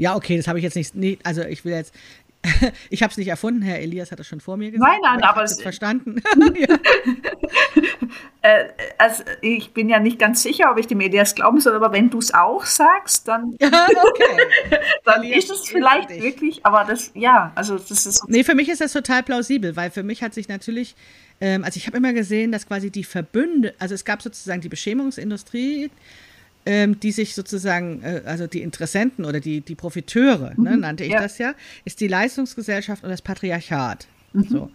Ja, okay, das habe ich jetzt nicht, nee, also ich will jetzt, ich habe es nicht erfunden, Herr Elias hat es schon vor mir gesagt. Nein, nein, aber, aber es verstanden. äh, also ich bin ja nicht ganz sicher, ob ich dem Elias glauben soll, aber wenn du es auch sagst, dann, okay. dann ist es vielleicht wirklich, aber das, ja, also das ist. Nee, für mich ist das total plausibel, weil für mich hat sich natürlich, ähm, also ich habe immer gesehen, dass quasi die Verbünde, also es gab sozusagen die Beschämungsindustrie, ähm, die sich sozusagen, äh, also die Interessenten oder die, die Profiteure, ne, mhm, ne, nannte ich ja. das ja, ist die Leistungsgesellschaft und das Patriarchat. Mhm. So.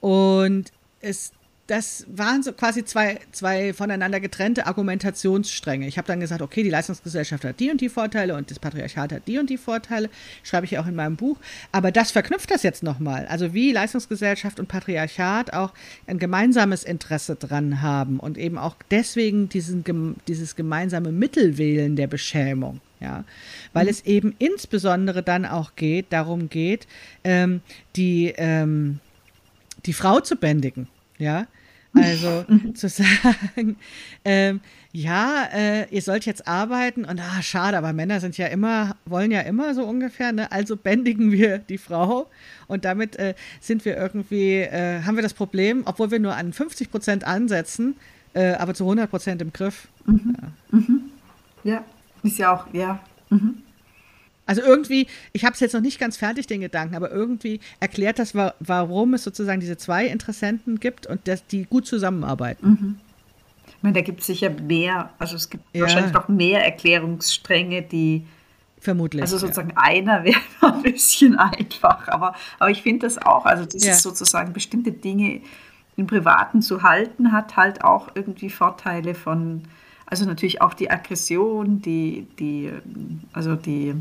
Und es das waren so quasi zwei, zwei voneinander getrennte Argumentationsstränge. Ich habe dann gesagt, okay, die Leistungsgesellschaft hat die und die Vorteile und das Patriarchat hat die und die Vorteile, schreibe ich ja auch in meinem Buch. Aber das verknüpft das jetzt nochmal. Also wie Leistungsgesellschaft und Patriarchat auch ein gemeinsames Interesse dran haben und eben auch deswegen diesen, dieses gemeinsame Mittel wählen der Beschämung. Ja, weil mhm. es eben insbesondere dann auch geht, darum geht, ähm, die, ähm, die Frau zu bändigen. Ja, also mhm. zu sagen, ähm, ja, äh, ihr sollt jetzt arbeiten und ah, schade, aber Männer sind ja immer, wollen ja immer so ungefähr, ne? Also bändigen wir die Frau und damit äh, sind wir irgendwie, äh, haben wir das Problem, obwohl wir nur an 50 Prozent ansetzen, äh, aber zu 100 Prozent im Griff. Mhm. Ja. Mhm. ja. ist ja auch, ja. Mhm. Also irgendwie, ich habe es jetzt noch nicht ganz fertig, den Gedanken, aber irgendwie erklärt das, warum es sozusagen diese zwei Interessenten gibt und dass die gut zusammenarbeiten. Mhm. Ich meine, da gibt es sicher mehr, also es gibt ja. wahrscheinlich noch mehr Erklärungsstränge, die Vermutlich. Also sozusagen ja. einer wäre ein bisschen einfach, aber, aber ich finde das auch, also das ja. ist sozusagen bestimmte Dinge im Privaten zu halten, hat halt auch irgendwie Vorteile von, also natürlich auch die Aggression, die, die, also die,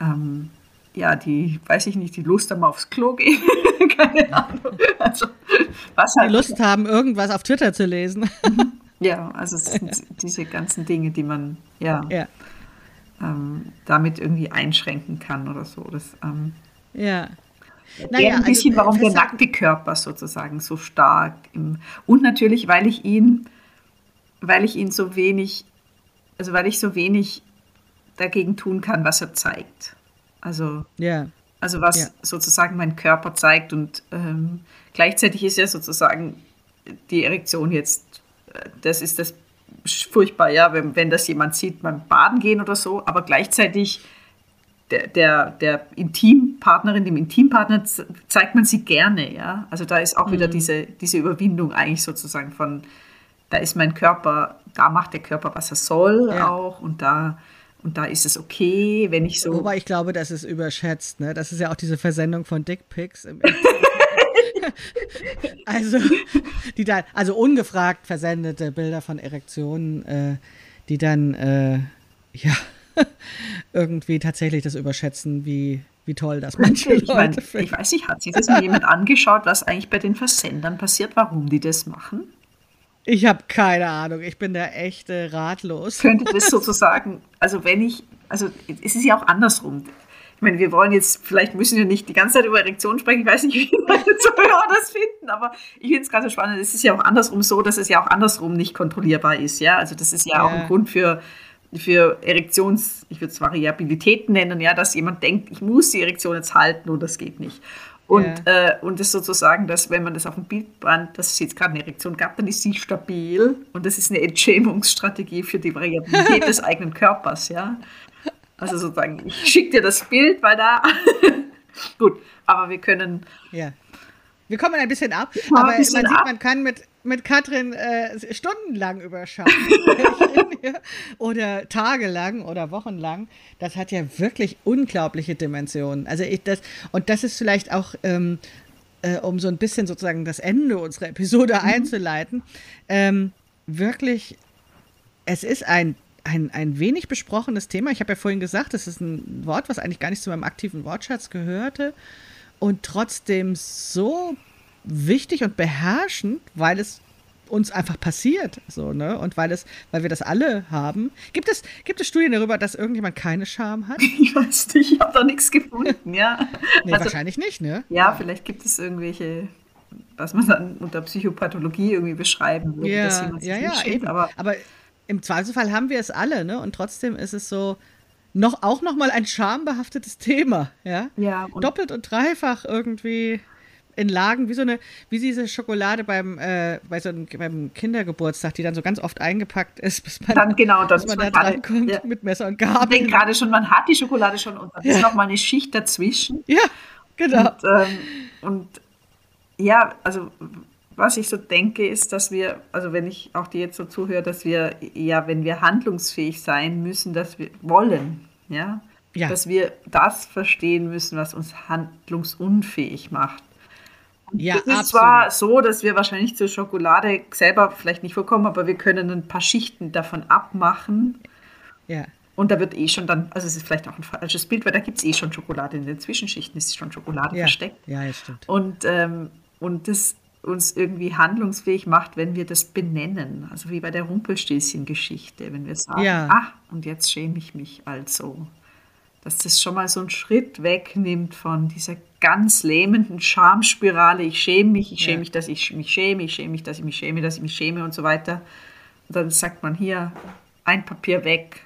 ähm, ja, die, weiß ich nicht, die Lust haben aufs Klo gehen. Keine Ahnung. Also, was halt, die Lust haben, irgendwas auf Twitter zu lesen. ja, also es sind diese ganzen Dinge, die man, ja. ja ähm, damit irgendwie einschränken kann oder so. Das, ähm, ja. Naja, ein bisschen, also, warum der nackte Körper sozusagen so stark im und natürlich, weil ich ihn, weil ich ihn so wenig, also weil ich so wenig dagegen tun kann, was er zeigt. Also, ja. also was ja. sozusagen mein Körper zeigt und ähm, gleichzeitig ist ja sozusagen die Erektion jetzt, äh, das ist das furchtbar, ja, wenn, wenn das jemand sieht beim Baden gehen oder so, aber gleichzeitig der, der, der Intimpartnerin, dem Intimpartner zeigt man sie gerne, ja. Also da ist auch mhm. wieder diese, diese Überwindung eigentlich sozusagen von, da ist mein Körper, da macht der Körper, was er soll ja. auch und da und da ist es okay, wenn ich so. Wobei ich glaube, das ist überschätzt, ne? Das ist ja auch diese Versendung von Dickpics im also, die dann, also ungefragt versendete Bilder von Erektionen, äh, die dann, äh, ja, irgendwie tatsächlich das überschätzen, wie, wie toll das manche ich Leute mein, finden. Ich weiß nicht, hat sich das mal jemand angeschaut, was eigentlich bei den Versendern passiert, warum die das machen? Ich habe keine Ahnung, ich bin da echt äh, ratlos. Könnte das sozusagen, also wenn ich, also es ist ja auch andersrum ich meine, wir wollen jetzt, vielleicht müssen wir nicht die ganze Zeit über Erektionen sprechen, ich weiß nicht, wie meine Zuhörer das finden, aber ich finde es ganz spannend. Es ist ja auch andersrum so, dass es ja auch andersrum nicht kontrollierbar ist, ja. Also das ist ja, ja. auch ein Grund für, für Erektions, ich würde es Variabilitäten nennen, ja, dass jemand denkt, ich muss die Erektion jetzt halten und das geht nicht. Und, ja. äh, und das sozusagen, dass wenn man das auf dem Bild brannt, dass es jetzt gerade eine Erektion gab, dann ist sie stabil und das ist eine Entschämungsstrategie für die Variabilität des eigenen Körpers, ja. Also sozusagen, ich schicke dir das Bild, weil da. Gut, aber wir können. Ja. Wir kommen ein bisschen ab, aber bisschen man sieht, man kann mit, mit Katrin äh, stundenlang überschauen. oder tagelang oder wochenlang. Das hat ja wirklich unglaubliche Dimensionen. Also ich das, und das ist vielleicht auch, ähm, äh, um so ein bisschen sozusagen das Ende unserer Episode mhm. einzuleiten, ähm, wirklich, es ist ein ein, ein wenig besprochenes Thema. Ich habe ja vorhin gesagt, das ist ein Wort, was eigentlich gar nicht zu meinem aktiven Wortschatz gehörte und trotzdem so wichtig und beherrschend, weil es uns einfach passiert, so, ne? Und weil es, weil wir das alle haben. Gibt es, gibt es Studien darüber, dass irgendjemand keine Scham hat? Ich weiß nicht, ich habe da nichts gefunden, ja. nee, also, wahrscheinlich nicht, ne? Ja, vielleicht gibt es irgendwelche, was man dann unter Psychopathologie irgendwie beschreiben würde, ja, dass jemand sich ja, ja, eben. aber, aber im Zweifelsfall haben wir es alle, ne? Und trotzdem ist es so noch auch noch mal ein schambehaftetes Thema, ja? Ja. Und Doppelt und dreifach irgendwie in Lagen, wie so eine, wie diese Schokolade beim, äh, bei so einem, beim Kindergeburtstag, die dann so ganz oft eingepackt ist, bis man, dann, genau, bis man da dran kommt ja. mit Messer und Gabel. Ich denke gerade schon, man hat die Schokolade schon und dann ja. ist noch mal eine Schicht dazwischen. Ja, genau. Und, ähm, und ja, also was ich so denke, ist, dass wir, also wenn ich auch dir jetzt so zuhöre, dass wir ja, wenn wir handlungsfähig sein müssen, dass wir wollen, ja, ja. dass wir das verstehen müssen, was uns handlungsunfähig macht. Und ja, es ist absolut. zwar so, dass wir wahrscheinlich zur Schokolade selber vielleicht nicht vorkommen, aber wir können ein paar Schichten davon abmachen. Ja. Und da wird eh schon dann, also es ist vielleicht auch ein falsches Bild, weil da gibt es eh schon Schokolade. In den Zwischenschichten ist schon Schokolade ja. versteckt. Ja, ja, stimmt. Und, ähm, und das uns irgendwie handlungsfähig macht, wenn wir das benennen. Also wie bei der Rumpelstilzchen-Geschichte, wenn wir sagen, ja. ah, und jetzt schäme ich mich also. Dass das schon mal so einen Schritt wegnimmt von dieser ganz lähmenden Schamspirale, ich schäme mich, ich schäme ja. mich, dass ich mich schäme, ich schäme mich, dass ich mich schäme, dass ich mich schäme und so weiter. Und dann sagt man hier, ein Papier weg,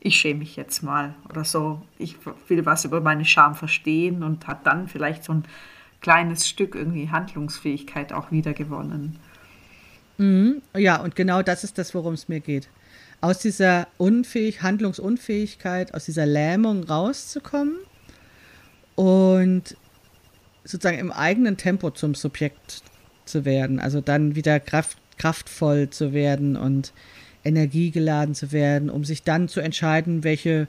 ich schäme mich jetzt mal oder so. Ich will was über meine Scham verstehen und hat dann vielleicht so ein kleines Stück irgendwie Handlungsfähigkeit auch wiedergewonnen. Mhm. Ja, und genau das ist das, worum es mir geht. Aus dieser Unfähig Handlungsunfähigkeit, aus dieser Lähmung rauszukommen und sozusagen im eigenen Tempo zum Subjekt zu werden, also dann wieder kraft, kraftvoll zu werden und energiegeladen zu werden, um sich dann zu entscheiden, welche,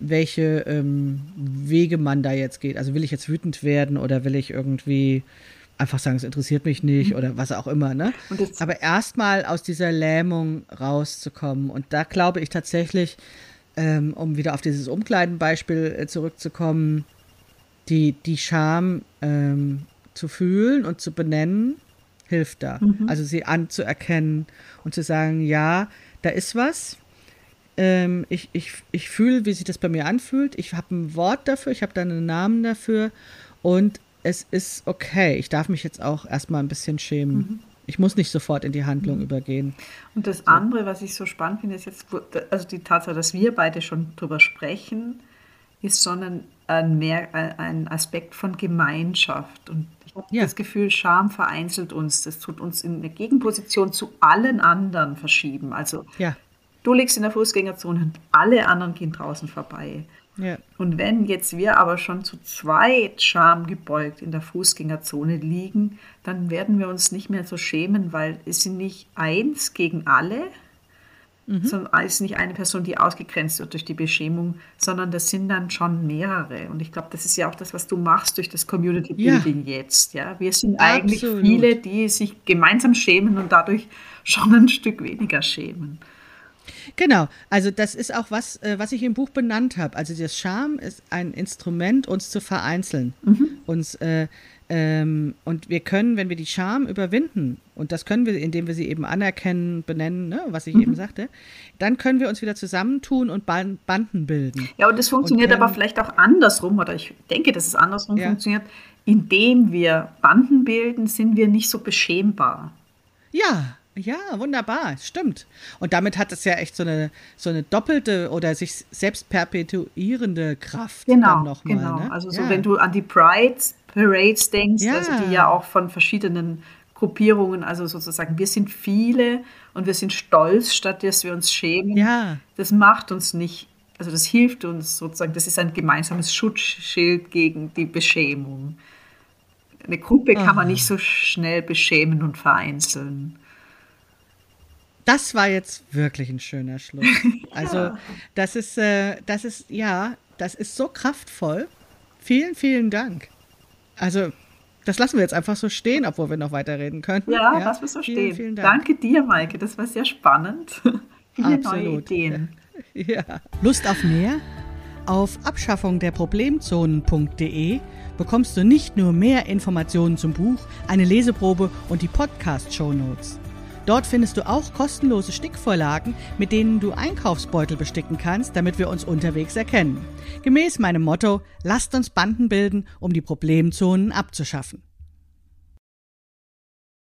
welche ähm, Wege man da jetzt geht. Also will ich jetzt wütend werden oder will ich irgendwie einfach sagen, es interessiert mich nicht mhm. oder was auch immer. Ne? Aber erstmal aus dieser Lähmung rauszukommen. Und da glaube ich tatsächlich, ähm, um wieder auf dieses Umkleidenbeispiel äh, zurückzukommen, die, die Scham ähm, zu fühlen und zu benennen, hilft da. Mhm. Also sie anzuerkennen und zu sagen, ja, da ist was. Ähm, ich ich, ich fühle, wie sich das bei mir anfühlt. Ich habe ein Wort dafür, ich habe da einen Namen dafür und es ist okay. Ich darf mich jetzt auch erstmal ein bisschen schämen. Mhm. Ich muss nicht sofort in die Handlung mhm. übergehen. Und das so. andere, was ich so spannend finde, ist jetzt, also die Tatsache, dass wir beide schon drüber sprechen, ist schon ein, mehr, ein Aspekt von Gemeinschaft. Und ich habe ja. das Gefühl, Scham vereinzelt uns. Das tut uns in eine Gegenposition zu allen anderen verschieben. Also ja. du liegst in der Fußgängerzone und alle anderen gehen draußen vorbei. Ja. Und wenn jetzt wir aber schon zu zweit schamgebeugt in der Fußgängerzone liegen, dann werden wir uns nicht mehr so schämen, weil es sind nicht eins gegen alle, mhm. sondern es ist nicht eine Person, die ausgegrenzt wird durch die Beschämung, sondern das sind dann schon mehrere. Und ich glaube, das ist ja auch das, was du machst durch das Community Building ja. jetzt. Ja? Wir sind eigentlich Absolut. viele, die sich gemeinsam schämen und dadurch schon ein Stück weniger schämen. Genau, also das ist auch was, äh, was ich im Buch benannt habe. Also das Scham ist ein Instrument, uns zu vereinzeln. Mhm. Uns, äh, ähm, und wir können, wenn wir die Scham überwinden, und das können wir, indem wir sie eben anerkennen, benennen, ne, was ich mhm. eben sagte, dann können wir uns wieder zusammentun und Banden bilden. Ja, und das funktioniert aber vielleicht auch andersrum, oder ich denke, dass es andersrum ja. funktioniert. Indem wir Banden bilden, sind wir nicht so beschämbar. Ja, ja, wunderbar, stimmt. Und damit hat es ja echt so eine, so eine doppelte oder sich selbst perpetuierende Kraft. Genau, noch mal, genau. Ne? Also so, ja. wenn du an die Pride Parades denkst, ja. also die ja auch von verschiedenen Gruppierungen, also sozusagen, wir sind viele und wir sind stolz, statt dass wir uns schämen. Ja. Das macht uns nicht, also das hilft uns sozusagen, das ist ein gemeinsames Schutzschild gegen die Beschämung. Eine Gruppe kann man ah. nicht so schnell beschämen und vereinzeln. Das war jetzt wirklich ein schöner Schluss. Also, das ist, äh, das ist, ja, das ist so kraftvoll. Vielen, vielen Dank. Also, das lassen wir jetzt einfach so stehen, obwohl wir noch weiterreden könnten. Ja, ja. lassen wir so vielen, stehen. Vielen Dank. Danke dir, Maike. Das war sehr spannend. Viele Absolut. neue Ideen. Ja. Lust auf mehr? Auf abschaffungderproblemzonen.de bekommst du nicht nur mehr Informationen zum Buch, eine Leseprobe und die Podcast-Shownotes. Dort findest du auch kostenlose Stickvorlagen, mit denen du Einkaufsbeutel besticken kannst, damit wir uns unterwegs erkennen. Gemäß meinem Motto, lasst uns Banden bilden, um die Problemzonen abzuschaffen.